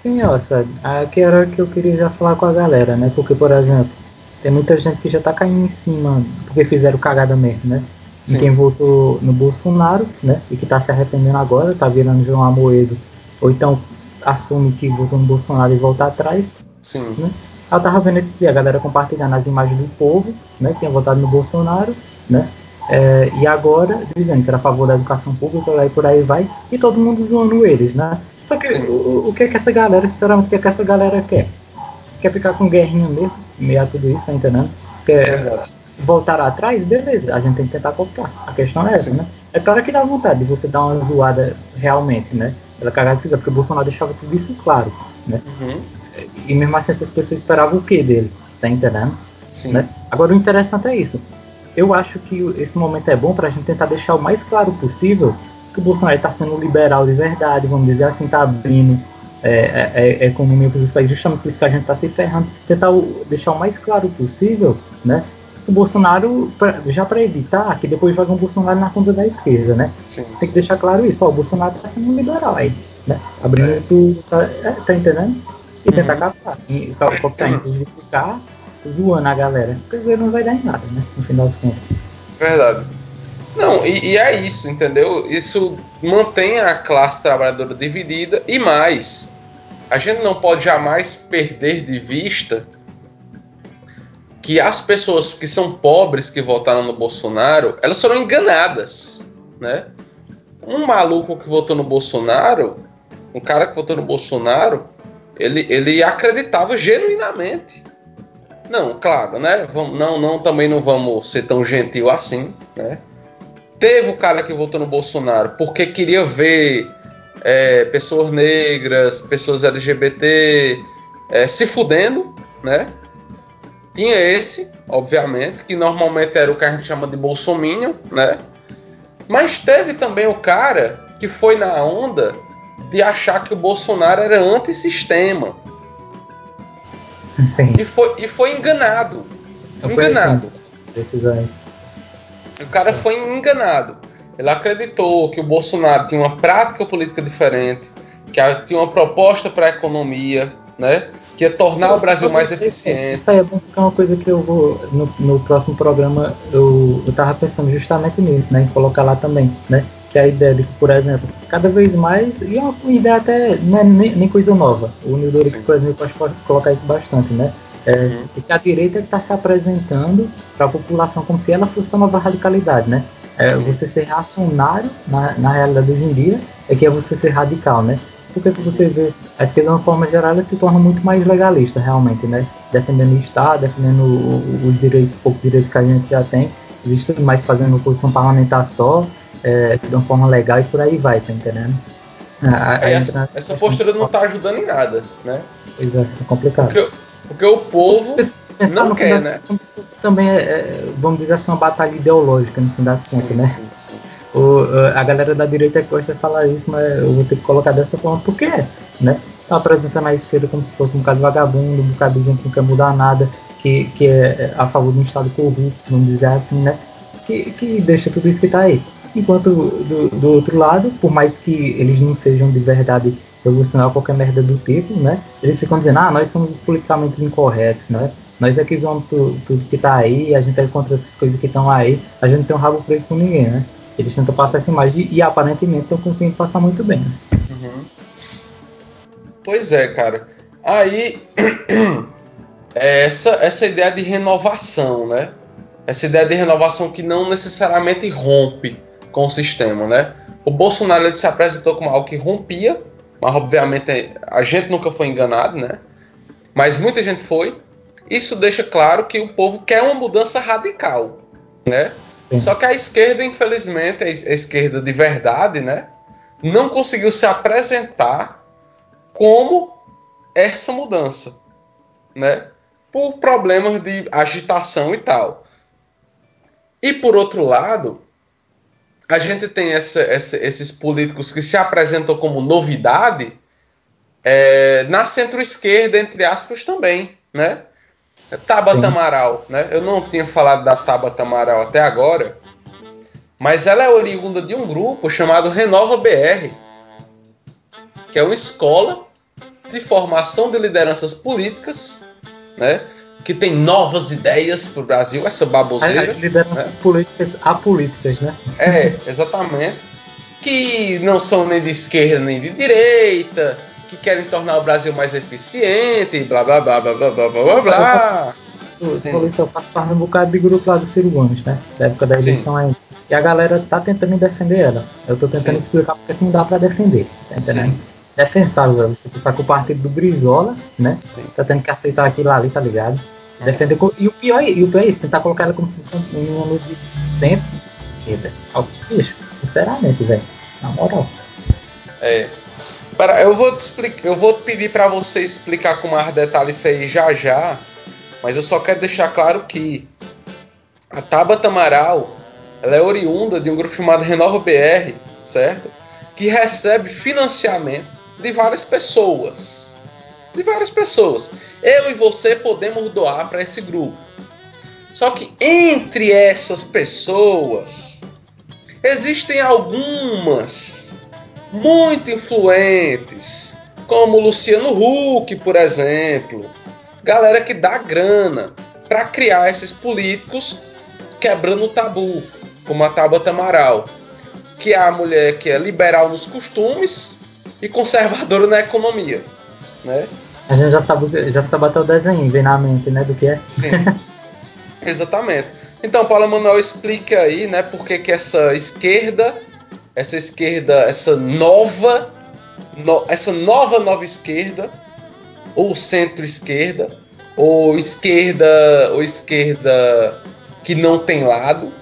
Sim, sabe? Aqui era que eu queria já falar com a galera, né? Porque, por exemplo, tem muita gente que já tá caindo em cima porque fizeram cagada mesmo, né? Sim. Quem votou no Bolsonaro, né? E que tá se arrependendo agora, tá virando João Amoedo. Ou então assume que votou no Bolsonaro e volta atrás. Sim. Né? Eu tava vendo esse dia a galera compartilhando as imagens do povo, né, que tinha votado no Bolsonaro, né? É, e agora dizendo que era a favor da educação pública e por aí vai, e todo mundo zoando eles, né? Só que o, o, que é que essa galera, sinceramente, o que é que essa galera quer? Quer ficar com guerrinha mesmo, meio a tudo isso, tá entendendo? Quer é voltar atrás? Beleza, a gente tem que tentar cortar. A questão é essa, Sim. né? É claro que dá vontade de você dar uma zoada realmente, né? Ela cagada porque o Bolsonaro deixava tudo isso claro, né? Uhum. E mesmo assim essas pessoas esperavam o que dele, tá entendendo? Sim. Né? Agora o interessante é isso. Eu acho que esse momento é bom para a gente tentar deixar o mais claro possível que o Bolsonaro está sendo liberal de verdade, vamos dizer assim, está abrindo é, é, é, economia para os países, justamente por isso que a gente está se ferrando. Tentar o, deixar o mais claro possível, né? o Bolsonaro, pra, já para evitar que depois jogue um Bolsonaro na conta da esquerda, né? Sim, Tem que deixar claro isso, ó, o Bolsonaro tá sendo liberal aí, né? Abrindo é. tudo, tá, é, tá entendendo? E uhum. tentar captar, e captar, inclusive ficar zoando a galera, porque não vai dar em nada, né? No final das contas. Verdade. Não, e, e, é isso, entendeu? Isso mantém a classe trabalhadora dividida e mais. A gente não pode jamais perder de vista que as pessoas que são pobres que votaram no Bolsonaro, elas foram enganadas, né? Um maluco que votou no Bolsonaro, um cara que votou no Bolsonaro, ele, ele acreditava genuinamente. Não, claro, né? Vamos, não, não, também não vamos ser tão gentil assim, né? Teve o cara que votou no Bolsonaro porque queria ver é, pessoas negras, pessoas LGBT é, se fudendo, né? Tinha esse, obviamente, que normalmente era o que a gente chama de bolsominion, né? Mas teve também o cara que foi na onda de achar que o Bolsonaro era antissistema. Sim. E foi, e foi enganado. Eu enganado. O cara foi enganado. Ele acreditou que o Bolsonaro tinha uma prática política diferente, que tinha uma proposta para a economia, né? que é tornar o Brasil mais eficiente. Isso aí é bom porque é uma coisa que eu vou, no, no próximo programa, eu, eu tava pensando justamente nisso, né, em colocar lá também, né, que é a ideia de que, por exemplo, cada vez mais, e é uma ideia até, não é nem, nem coisa nova, o Unidorix, por exemplo, pode, pode colocar isso bastante, né, É, uhum. E que a direita está se apresentando para a população como se ela fosse uma nova radicalidade, né? É, você ser reacionário na, na realidade hoje em dia é que é você ser radical, né? Porque se você vê a esquerda de uma forma geral, ela se torna muito mais legalista, realmente, né? Defendendo o Estado, defendendo os direitos, poucos direitos que a gente já tem, existe mais fazendo oposição parlamentar só, é, de uma forma legal e por aí vai, tá entendendo? A, a essa, entra... essa, postura não está ajudando em nada, né? Pois é, é complicado. Porque, porque o povo não quer, né? Também é, é, vamos dizer assim, uma batalha ideológica, no fim das contas, né? Sim, sim. O, a galera da direita gosta de falar isso, mas eu vou ter que colocar dessa forma, porque é, né? Tá apresentando a esquerda como se fosse um bocado vagabundo, um bocado de gente que não quer mudar nada, que, que é a favor de um Estado corrupto, vamos dizer assim, né? Que, que deixa tudo isso que tá aí. Enquanto do, do outro lado, por mais que eles não sejam de verdade revolucionários qualquer merda do tipo, né? Eles ficam dizendo, ah, nós somos os politicamente incorretos, né? Nós é que usamos tudo, tudo que tá aí, a gente é contra essas coisas que estão aí, a gente não tem um rabo preso com ninguém, né? Eles tentam passar essa imagem e, aparentemente estão conseguindo passar muito bem. Né? Uhum. Pois é, cara. Aí é essa essa ideia de renovação, né? Essa ideia de renovação que não necessariamente rompe com o sistema, né? O Bolsonaro ele se apresentou como algo que rompia, mas obviamente a gente nunca foi enganado, né? Mas muita gente foi. Isso deixa claro que o povo quer uma mudança radical, né? Sim. Só que a esquerda, infelizmente, a esquerda de verdade, né? Não conseguiu se apresentar como essa mudança, né? Por problemas de agitação e tal. E por outro lado, a gente tem essa, essa, esses políticos que se apresentam como novidade é, na centro-esquerda, entre aspas, também, né? Tabata Amaral, né? Eu não tinha falado da Tabata Amaral até agora, mas ela é oriunda de um grupo chamado Renova BR, que é uma escola de formação de lideranças políticas, né? Que tem novas ideias para o Brasil, essa baboseira. As lideranças né? políticas apolíticas, né? É, exatamente. Que não são nem de esquerda nem de direita, que querem tornar o Brasil mais eficiente, blá blá blá blá blá blá blá blá. Eu faço parte um bocado de grupo lá dos ciruanos, né? Da época da eleição ainda. E a galera tá tentando defender ela. Eu tô tentando Sim. explicar porque não dá pra defender. Tá entendendo? Defensável, você tá com o partido do Brizola, né? Sim. Tá tendo que aceitar aquilo ali, tá ligado? É. E o pior, é, e o pior é isso, tentar colocar ela como se fosse um ano de. Bicho, sinceramente, velho. Na moral. É, para, eu vou te explicar, eu vou pedir para você explicar com mais detalhes isso aí já já, mas eu só quero deixar claro que a Tabata Amaral ela é oriunda de um grupo chamado Renova BR, certo? Que recebe financiamento de várias pessoas. De várias pessoas. Eu e você podemos doar para esse grupo. Só que entre essas pessoas existem algumas muito influentes, como Luciano Huck, por exemplo, galera que dá grana para criar esses políticos quebrando o tabu, como a Tabata Amaral, que é a mulher que é liberal nos costumes e conservadora na economia, né? A gente já sabe, já sabe até o desenho, vem na mente, né, do que é. Sim. Exatamente. Então, Paulo Manuel explica aí, né, por que essa esquerda essa esquerda, essa nova, no, essa nova nova esquerda, ou centro-esquerda, ou esquerda, ou esquerda que não tem lado,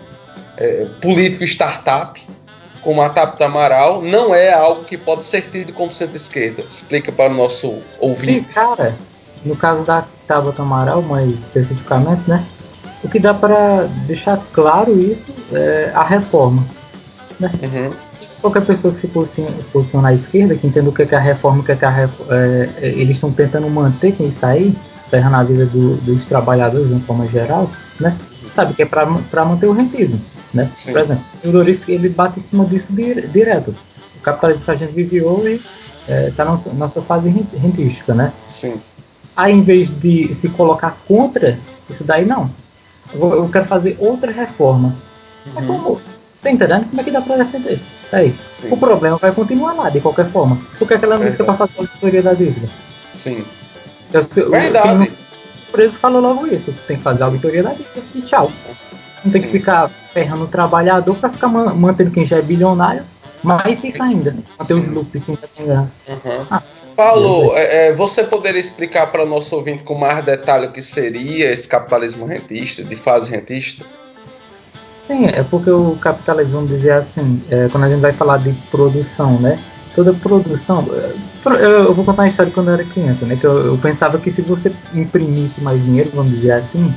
é, político startup, como a Tapta Amaral, não é algo que pode ser tido como centro-esquerda. Explica para o nosso ouvinte. Sim, cara, no caso da Tabata Amaral, mais especificamente, né? O que dá para deixar claro isso é a reforma. Né? Uhum. Qualquer pessoa que se posiciona, à esquerda, que entende o que é a reforma, o que é, a reforma, é, é, eles estão tentando manter com isso aí, ferrando a vida do, dos trabalhadores de uma forma geral, né? sabe que é para manter o rentismo. Né? Por exemplo, o Doris ele bate em cima disso direto. O capitalismo que a gente vive hoje está é, na nossa fase rentística. Né? Sim. Aí, em vez de se colocar contra isso daí, não. Eu, eu quero fazer outra reforma. Uhum. É como Tá entendendo? Como é que dá pra defender? Isso aí. Sim. O problema vai continuar lá, de qualquer forma. Porque aquela música é pra fazer a auditoria da dívida. Sim. Eu, Verdade. preso falou logo isso. Tu tem que fazer a auditoria da dívida e tchau. Não tem Sim. que ficar ferrando o trabalhador pra ficar man- mantendo quem já é bilionário, mais rico ainda. Manter os lucros que já tem. Uhum. Ah, Paulo, é, é, você poderia explicar para o nosso ouvinte com mais detalhe o que seria esse capitalismo rentista, de fase rentista? Sim, é porque o capitalismo, vamos dizer assim, é, quando a gente vai falar de produção, né? Toda produção. é, Eu vou contar uma história quando eu era criança, né? Que eu, eu pensava que se você imprimisse mais dinheiro, vamos dizer assim,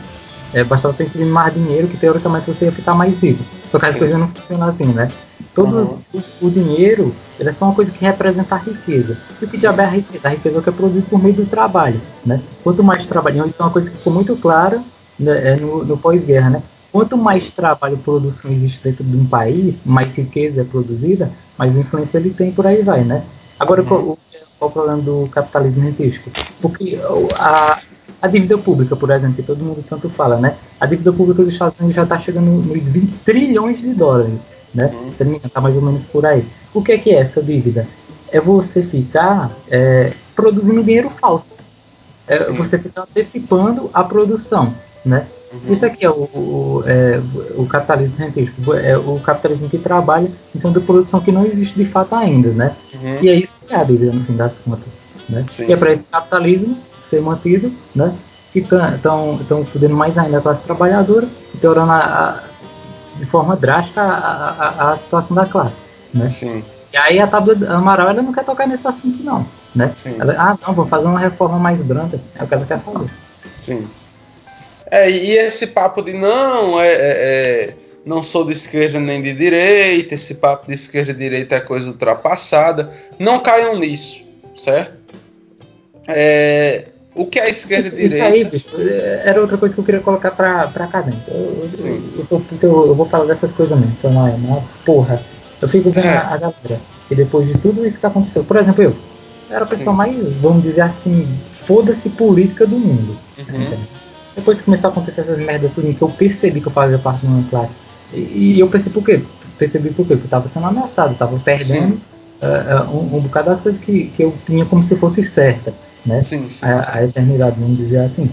é, bastava você imprimir mais dinheiro, que teoricamente você ia ficar mais rico. Só que as Sim. coisas não funcionam assim, né? Todo Uhum. o, o dinheiro, ele é só uma coisa que representa a riqueza. E o que diabo é a riqueza? A riqueza é o que é produzido por meio do trabalho, né? Quanto mais trabalho, isso é uma coisa que ficou muito clara né, é, no, no pós-guerra, né? Quanto mais trabalho e produção existe dentro de um país, mais riqueza é produzida, mais influência ele tem por aí vai, né? Agora, qual, o- qual o problema do capitalismo rentístico? Porque a, a dívida pública, por exemplo, que todo mundo tanto fala, né? A dívida pública dos Estados Unidos já está chegando nos 20 trilhões de dólares, né? Uhum. Se não me engano, tá mais ou menos por aí. O que é que é essa dívida? É você ficar é, produzindo dinheiro falso. É você ficar antecipando a produção, né? Uhum. Isso aqui é o, o, é, o capitalismo rentístico, é o capitalismo que trabalha em cima de produção que não existe de fato ainda, né? Uhum. E é isso que é a dívida no fim das contas, né? Sim, que é para esse capitalismo ser mantido, né? Que estão fudendo mais ainda a classe trabalhadora e piorando a, a- de forma drástica a, a, a situação da classe, né? Sim, E aí a tábua Amaral ela não quer tocar nesse assunto não, né? Sim. Ela, ah, não, vamos fazer uma reforma mais branda, é o que ela quer fazer. sim. É, e esse papo de não, é, é- é, não sou de esquerda nem de direita, esse papo de esquerda e direita é coisa ultrapassada, não caiam nisso, certo? É, o que é esquerda e Isso, isso aí, direita? bicho, é- era outra coisa que eu queria colocar pra, pra cá dentro. Eu, eu, eu, eu, eu- vou falar dessas coisas mesmo, então não é uma porra. Eu fico vendo É. a, a galera, e depois de tudo isso que aconteceu, por exemplo, eu, eu era a pessoa Sim. mais, vamos dizer assim, foda-se política do mundo. Uhum. Depois que começou a acontecer essas merdas tudo, que eu percebi que eu fazia parte de uma classe. E, e eu percebi por quê? Percebi por quê? Porque eu tava sendo ameaçado, eu tava perdendo eh, eh, um, um bocado das coisas que, que eu tinha como se fosse certa, né? Sim, sim, A, a eternidade, vamos dizer assim.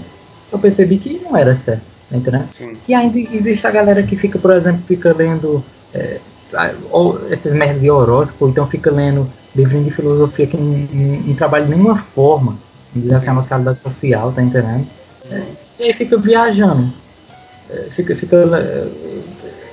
Eu percebi que não era certo, entendendo? sim. E ainda existe a galera que fica, por exemplo, fica lendo é, a- ou esses merdas de horóscopo, ou então fica lendo livrinho de filosofia que não, não, não trabalha de nenhuma forma, diz assim, a nossa realidade social, tá entendendo? É, e aí fica viajando. É, fica, fica. é,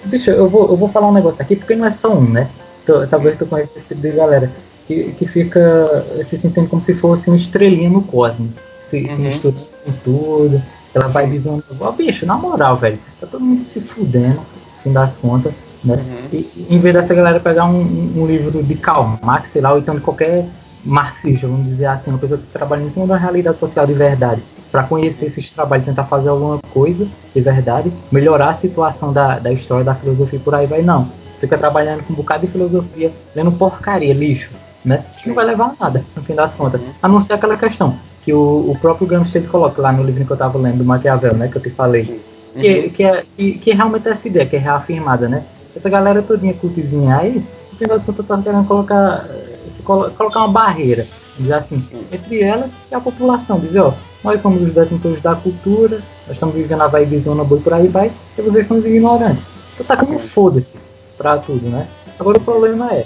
Bicho, eu vou, eu vou falar um negócio aqui porque não é só um, né? Então, talvez tu conheça esse tipo de galera que, que fica se sentindo como se fosse uma estrelinha no cosmos, se, se Uhum. misturando com tudo. Ela vai visando. Ó, bicho, na moral, velho, tá todo mundo se fudendo, no fim das contas, né? Uhum. E, em vez dessa galera pegar um, um- um livro de Karl Marx, sei lá, ou então de qualquer marxista, vamos dizer assim, uma pessoa que trabalha em cima da realidade social de verdade, para conhecer esses trabalhos, tentar fazer alguma coisa de verdade, melhorar a situação da, da história, da filosofia por aí vai, não. Fica trabalhando com um bocado de filosofia, lendo porcaria, lixo, né? Sim. Não vai levar a nada, no fim das contas. Uhum. A não ser aquela questão que o, o próprio Gramsci coloca lá no livro que eu tava lendo, do Maquiavel, né? Que eu te falei Sim. que, Uhum. que, é, que, que realmente é essa ideia, que é reafirmada, né? Essa galera todinha cultizinha aí, no final das contas tá querendo colocar, se colo- colocar uma barreira, dizer assim, Sim. entre elas e a população, dizer, ó, nós somos os detentores da cultura, nós estamos vivendo a vaidezona boi por aí vai, e vocês são os ignorantes. Então tá como foda-se pra tudo, né? Agora o problema é,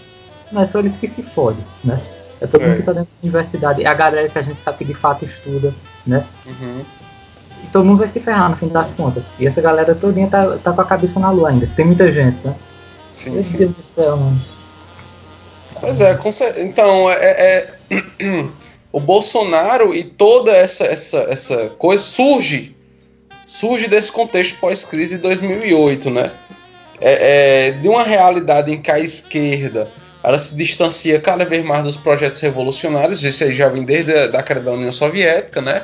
não é só eles que se fodem, né? É todo É. mundo que tá dentro da universidade, é a galera que a gente sabe que de fato estuda, né? Uhum. E todo mundo vai se ferrar no fim das contas. E essa galera todinha tá, tá com a cabeça na lua ainda. Tem muita gente, né? Sim, Meu sim. Deus do céu, mano. Pois é, então é, é- o Bolsonaro e toda essa, essa, essa coisa surge surge desse contexto pós-crise de 2008, né? É, é, de uma realidade em que a esquerda ela se distancia cada vez mais dos projetos revolucionários, isso aí já vem desde a da queda da União Soviética, né?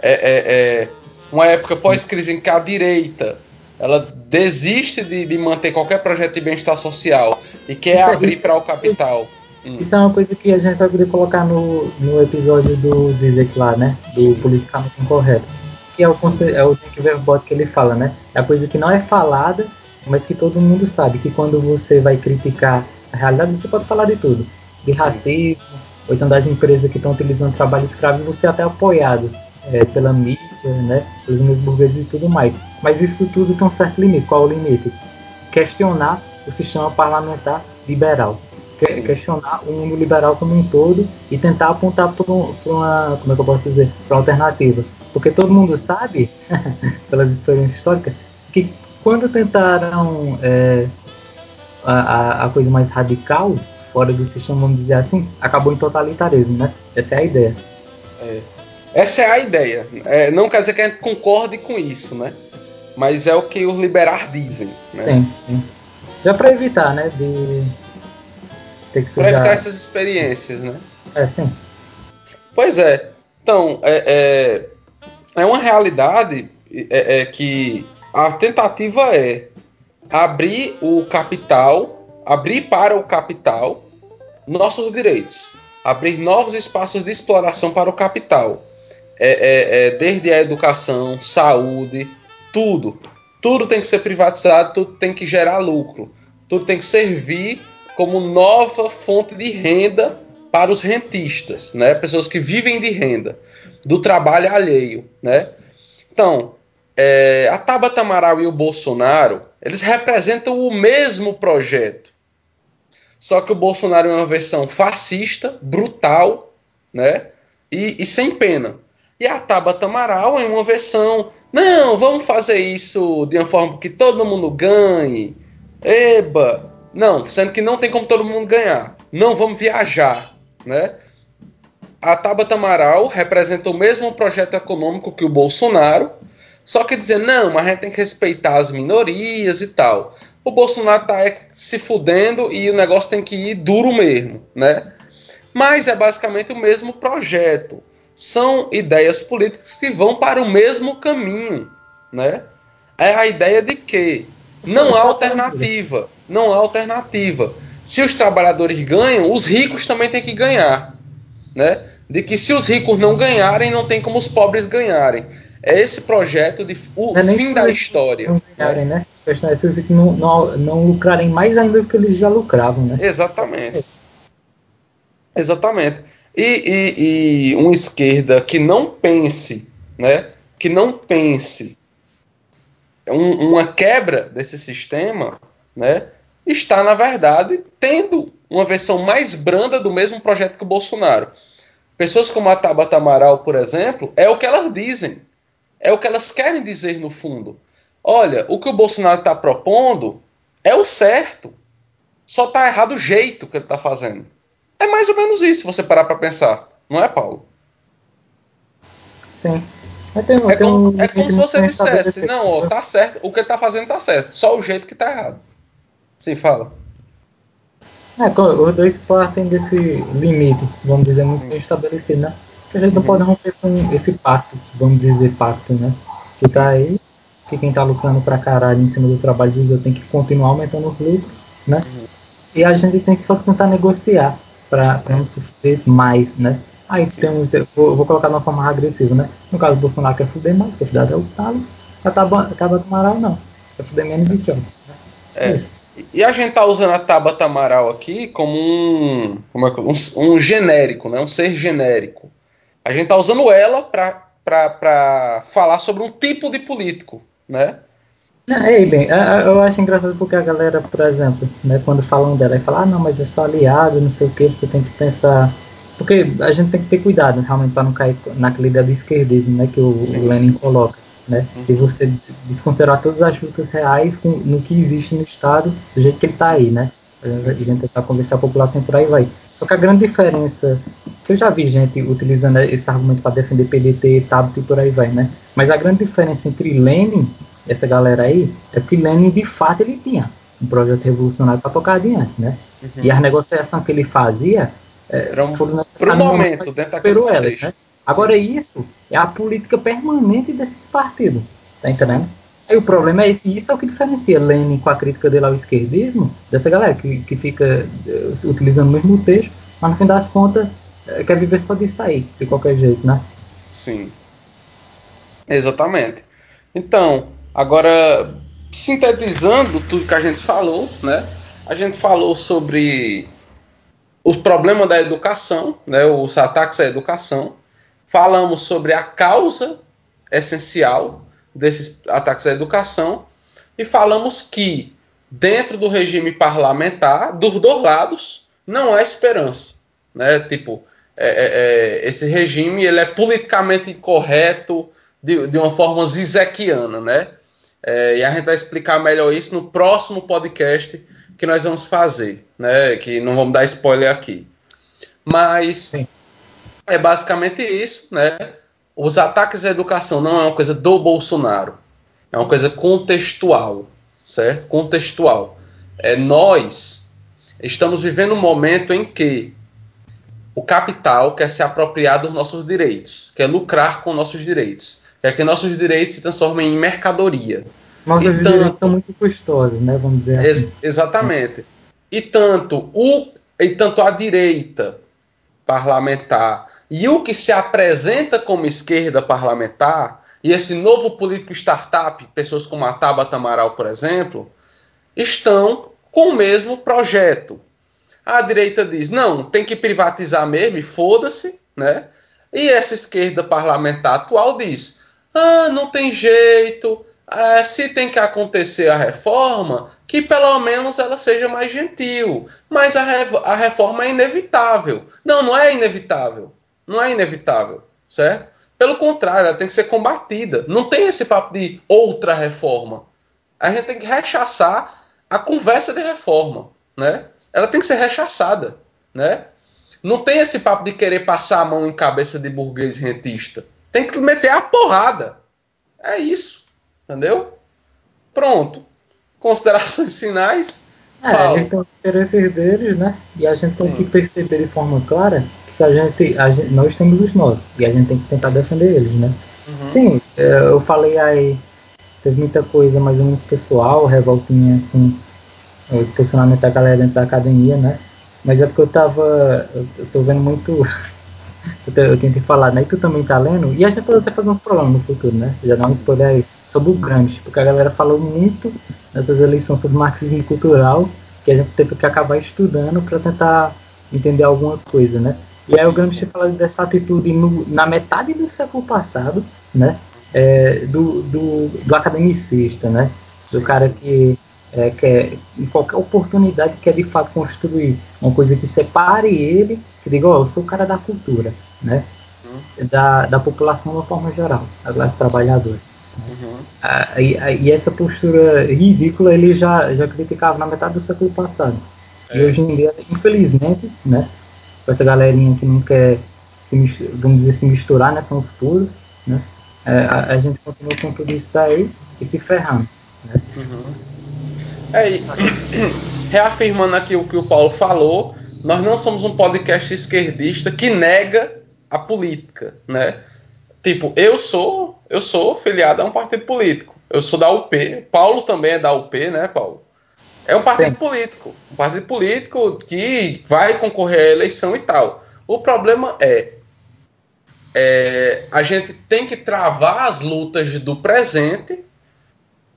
É, é- é uma época pós-crise em que a direita ela desiste de, de manter qualquer projeto de bem-estar social e quer Isso aí- abrir para o capital. Hum. Isso é uma coisa que a gente vai poder colocar no, no episódio do Zizek lá, né? Do Sim. politicamente incorreto. Que é o, conce- é o Verbot que ele fala, né? É a coisa que não é falada, mas que todo mundo sabe. Que quando você vai criticar a realidade, você pode falar de tudo. De Sim. racismo, ou então das empresas que estão utilizando trabalho escravo, você é até apoiado é, pela mídia, né, pelos meus burgueses e tudo mais. Mas isso tudo tem um certo limite. Qual o limite? Questionar o sistema parlamentar liberal. Que, questionar o mundo liberal como um todo e tentar apontar para uma, como é que eu posso dizer, para uma alternativa. Porque todo mundo sabe, pelas experiências históricas, que quando tentaram é, a, a, coisa mais radical, fora do sistema, vamos dizer assim, acabou em totalitarismo, né? Essa é a ideia. É. Essa é a ideia. É, não quer dizer que a gente concorde com isso, né? Mas é o que os liberais dizem. Né? Sim, sim. Já para evitar, né? De ter que sujar... Para evitar essas experiências, né? É, sim. Pois é. Então, é, é, é uma realidade é, é que a tentativa é abrir o capital, abrir para o capital nossos direitos, abrir novos espaços de exploração para o capital, é, é, é, desde a educação, saúde, tudo. Tudo tem que ser privatizado, tudo tem que gerar lucro, tudo tem que servir como nova fonte de renda para os rentistas, né? Pessoas que vivem de renda, do trabalho alheio, né? Então, é, a Tabata Amaral e o Bolsonaro, eles representam o mesmo projeto. Só que o Bolsonaro é uma versão fascista, brutal, né? E, e sem pena. E a Tabata Amaral é uma versão, não, vamos fazer isso de uma forma que todo mundo ganhe. Eba! Não, sendo que não tem como todo mundo ganhar. Não vamos viajar, né? A Tabata Amaral representa o mesmo projeto econômico que o Bolsonaro, só que dizer, não, mas a gente tem que respeitar as minorias e tal. O Bolsonaro tá se fudendo e o negócio tem que ir duro mesmo, né? Mas é basicamente o mesmo projeto. São ideias políticas que vão para o mesmo caminho, né? É a ideia de que não há alternativa, não há alternativa. Se os trabalhadores ganham, os ricos também têm que ganhar, né? De que se os ricos não ganharem, não tem como os pobres ganharem é esse projeto de o é fim da história. Não ganharem, né? Que não, não, não lucrarem mais ainda do que eles já lucravam, né? Exatamente. Exatamente. E, e, e uma esquerda que não pense, né? Que não pense um, uma quebra desse sistema, né? Está, na verdade, tendo uma versão mais branda do mesmo projeto que o Bolsonaro. Pessoas como a Tabata Amaral, por exemplo, é o que elas dizem é o que elas querem dizer no fundo. Olha, o que o Bolsonaro está propondo é o certo. Só está errado o jeito que ele está fazendo. É mais ou menos isso, se você parar para pensar. Não é, Paulo? Sim. Tenho, é, como, é como se você dissesse, não, ó, tá certo, o que ele tá fazendo tá certo, só o jeito que tá errado. Sim, fala. É, os dois partem desse limite, vamos dizer, muito bem estabelecido, né? a gente não pode romper com esse pacto, vamos dizer pacto, né? Que tá aí, que quem tá lucrando pra caralho em cima do trabalho dos outros tem que continuar aumentando os lucros, né? Uhum. E a gente tem que só tentar negociar pra não sofrer mais, né? Aí Sim. temos, eu vou, vou, colocar de uma forma agressiva, né? No caso, o Bolsonaro quer fuder mais, quer fuder até o talo, acaba, acaba com o Amaral não, quer fuder menos de tchau. É. Isso. E a gente tá usando a Tabata Amaral aqui como um, como é, um, um genérico, né? um ser genérico. A gente está usando ela para falar sobre um tipo de político, né? É, bem, eu acho engraçado porque a galera, por exemplo, né, quando falam dela, fala, ah, não, mas é só aliado, não sei o que, você tem que pensar. Porque a gente tem que ter cuidado, realmente, para não cair naquela ideia do esquerdismo, né, que o, sim, o Lenin sim. coloca, né, uhum. e você desconsiderar todas as lutas reais com, no que existe no Estado, do jeito que ele está aí, né. A gente tentar convencer a população por aí vai. Só que a grande diferença, que eu já vi gente utilizando esse argumento para defender PDT, TABT e por aí vai, né? Mas a grande diferença entre Lenin, essa galera aí, é que Lenin de fato ele tinha um projeto revolucionário para tocar adiante, né? Uhum. E as negociações que ele fazia é, Era um, foram um momento, dentro daquele elas, né? Agora isso é a política permanente desses partidos, tá entendendo? Aí o problema é esse, e isso é o que diferencia Lenin com a crítica dele ao esquerdismo, dessa galera que, que fica uh, utilizando o mesmo texto, mas no fim das contas uh, quer viver só disso aí, de qualquer jeito, né? Sim. Exatamente. Então, agora, sintetizando tudo que a gente falou, né? A gente falou sobre os problemas da educação, né? Os ataques à educação, falamos sobre a causa essencial desses ataques à educação e falamos que dentro do regime parlamentar, dos dois lados, não há esperança, né? Tipo, é, é, é, esse regime ele é politicamente incorreto de, de uma forma zizequiana, né? É, e a gente vai explicar melhor isso no próximo podcast que nós vamos fazer, né? Que não vamos dar spoiler aqui. Mas Sim. é basicamente isso, né? Os ataques à educação não é uma coisa do Bolsonaro, é uma coisa contextual, certo? Contextual. É nós estamos vivendo um momento em que o capital quer se apropriar dos nossos direitos, quer lucrar com nossos direitos, quer que nossos direitos se transformem em mercadoria. Nossos e direitos tanto, são muito custosos, né? Vamos dizer assim. ex Exatamente. E tanto, o, e tanto a direita parlamentar e o que se apresenta como esquerda parlamentar, e esse novo político startup, pessoas como a Tabata Amaral, por exemplo, estão com o mesmo projeto. A direita diz: não, tem que privatizar mesmo e foda-se, né? E essa esquerda parlamentar atual diz: ah, não tem jeito, é, se tem que acontecer a reforma, que pelo menos ela seja mais gentil. Mas a, a reforma é inevitável. Não, não é inevitável. Não é inevitável, certo? Pelo contrário, ela tem que ser combatida. Não tem esse papo de outra reforma. A gente tem que rechaçar a conversa de reforma, né? ela tem que ser rechaçada, né? Não tem esse papo de querer passar a mão em cabeça de burguês rentista. Tem que meter a porrada. É isso, entendeu? Pronto. Considerações finais. É, Paulo. eles têm interesses deles, né? E a gente tem hum. que perceber de forma clara que se a gente, a gente, nós temos os nossos e a gente tem que tentar defender eles, né? Uhum. Sim, é, eu falei aí, teve muita coisa mais ou menos pessoal, revoltinha com esse posicionamento da galera dentro da academia, né? Mas é porque eu tava. Eu tô vendo muito. Eu, tentei falar, né? E tu também tá lendo. E a gente pode até fazer uns problemas no futuro, né? Já dá um spoiler aí sobre o Gramsci, porque a galera falou muito nessas eleições sobre marxismo cultural, que a gente teve que acabar estudando para tentar entender alguma coisa, né? E aí o Gramsci fala dessa atitude no, na metade do século passado, né? É, do, do, do academicista, né? Do cara que é, quer, em qualquer oportunidade, quer de fato construir uma coisa que separe ele, que diga, oh, eu sou o cara da cultura, né? Uhum. Da, da população de uma forma geral, da classe trabalhadora. Uhum. Ah, e, e, essa postura ridícula ele já, já criticava na metade do século passado. É. E hoje em dia, infelizmente, né, com essa galerinha que não quer se, vamos dizer, se misturar, né, são os puros, né, é, a, a, gente continua com tudo isso daí e se ferrando. Né? Uhum. É, e, reafirmando aqui o que o Paulo falou, nós não somos um podcast esquerdista que nega a política, né? Tipo, eu sou, eu sou filiado a um partido político. Eu sou da UP. Paulo também é da UP, né, Paulo? É um partido Sim. político, um partido político que vai concorrer à eleição e tal. O problema é, é a gente tem que travar as lutas do presente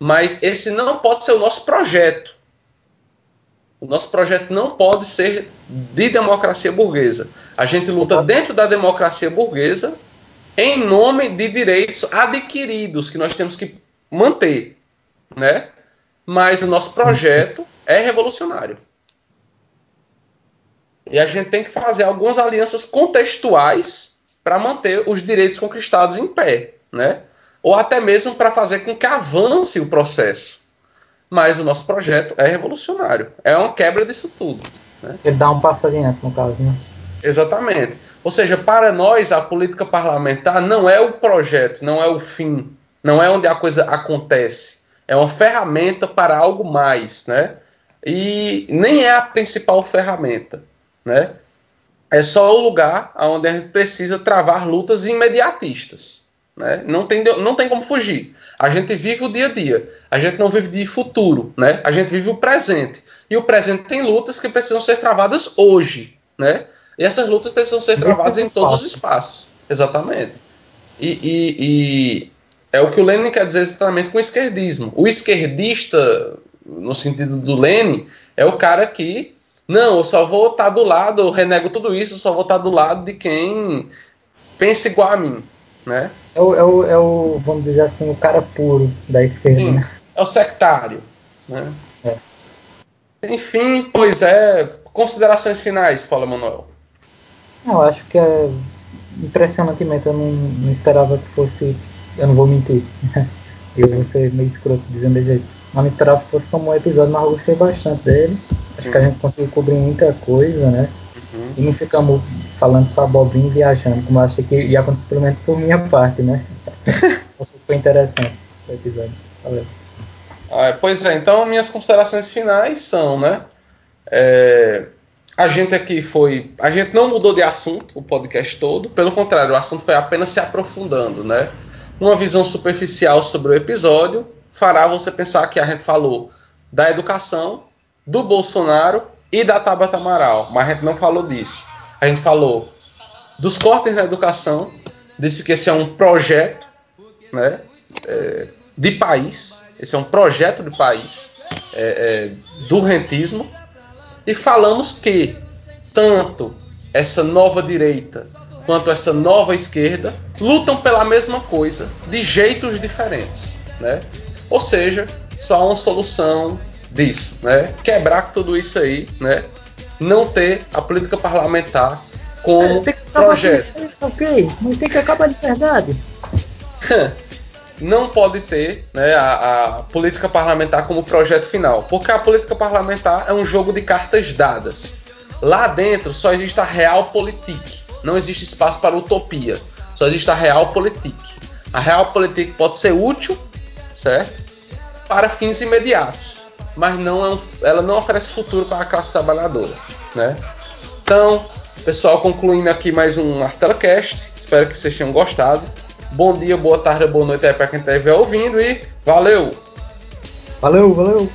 mas esse não pode ser o nosso projeto. O nosso projeto não pode ser de democracia burguesa. A gente luta dentro da democracia burguesa em nome de direitos adquiridos que nós temos que manter, né? Mas o nosso projeto é revolucionário. E a gente tem que fazer algumas alianças contextuais para manter os direitos conquistados em pé, né? Ou até mesmo para fazer com que avance o processo. Mas o nosso projeto é revolucionário, é uma quebra disso tudo. Né? Ele dá um passo adiante, no caso, né? Exatamente. Ou seja, para nós, a política parlamentar não é o projeto, não é o fim, não é onde a coisa acontece. É uma ferramenta para algo mais, né? E nem é a principal ferramenta, né? É só o lugar onde a gente precisa travar lutas imediatistas. Né? Não, tem, não tem como fugir. A gente vive o dia a dia. A gente não vive de futuro. Né? A gente vive o presente. E o presente tem lutas que precisam ser travadas hoje. Né? E essas lutas precisam ser travadas em todos os espaços. Exatamente. E, e, e, é o que o Lenin quer dizer exatamente com o esquerdismo. O esquerdista, no sentido do Lenin, é o cara que. Não, eu só vou estar do lado, eu renego tudo isso, eu só vou estar do lado de quem pensa igual a mim, né? É o, é o, é o, vamos dizer assim, o cara puro da esquerda, Sim, né? é o sectário, né? É. Enfim, pois é, considerações finais, Paulo Manuel. Eu acho que é impressionantemente, eu não, não esperava que fosse, eu não vou mentir, eu vou ser meio escroto dizendo desse jeito, mas não esperava que fosse tão bom episódio, mas eu gostei bastante dele, acho Sim. que a gente conseguiu cobrir muita coisa, né? Uhum. E não ficamos falando só abobrinha e viajando, como eu achei que ia acontecer pelo menos por minha parte, né? Foi interessante o episódio. Valeu. Ah, pois é, então minhas considerações finais são, né? é, a gente aqui foi. A gente não mudou de assunto o podcast todo, pelo contrário, o assunto foi apenas se aprofundando, né? Uma visão superficial sobre o episódio fará você pensar que a gente falou da educação, do Bolsonaro e da Tabata Amaral, mas a gente não falou disso. A gente falou dos cortes na educação, disse que esse é um projeto, né? é, de país, esse é um projeto de país é, é, do rentismo, e falamos que tanto essa nova direita quanto essa nova esquerda lutam pela mesma coisa de jeitos diferentes, né? Ou seja, só há uma solução disso, né? Quebrar tudo isso aí, né? Não ter a política parlamentar como acabar projeto. com ok, mas tem que acabar de verdade. não pode ter né, a, a política parlamentar como projeto final, porque a política parlamentar é um jogo de cartas dadas. Lá dentro só existe a realpolitik, não existe espaço para utopia, só existe a realpolitik. A realpolitik pode ser útil, certo? Para fins imediatos, mas não é um- ela não oferece futuro para a classe trabalhadora, né? Então, pessoal, concluindo aqui mais um Martelacast. Espero que vocês tenham gostado. Bom dia, boa tarde, boa noite aí para quem estiver ouvindo e valeu! Valeu, valeu.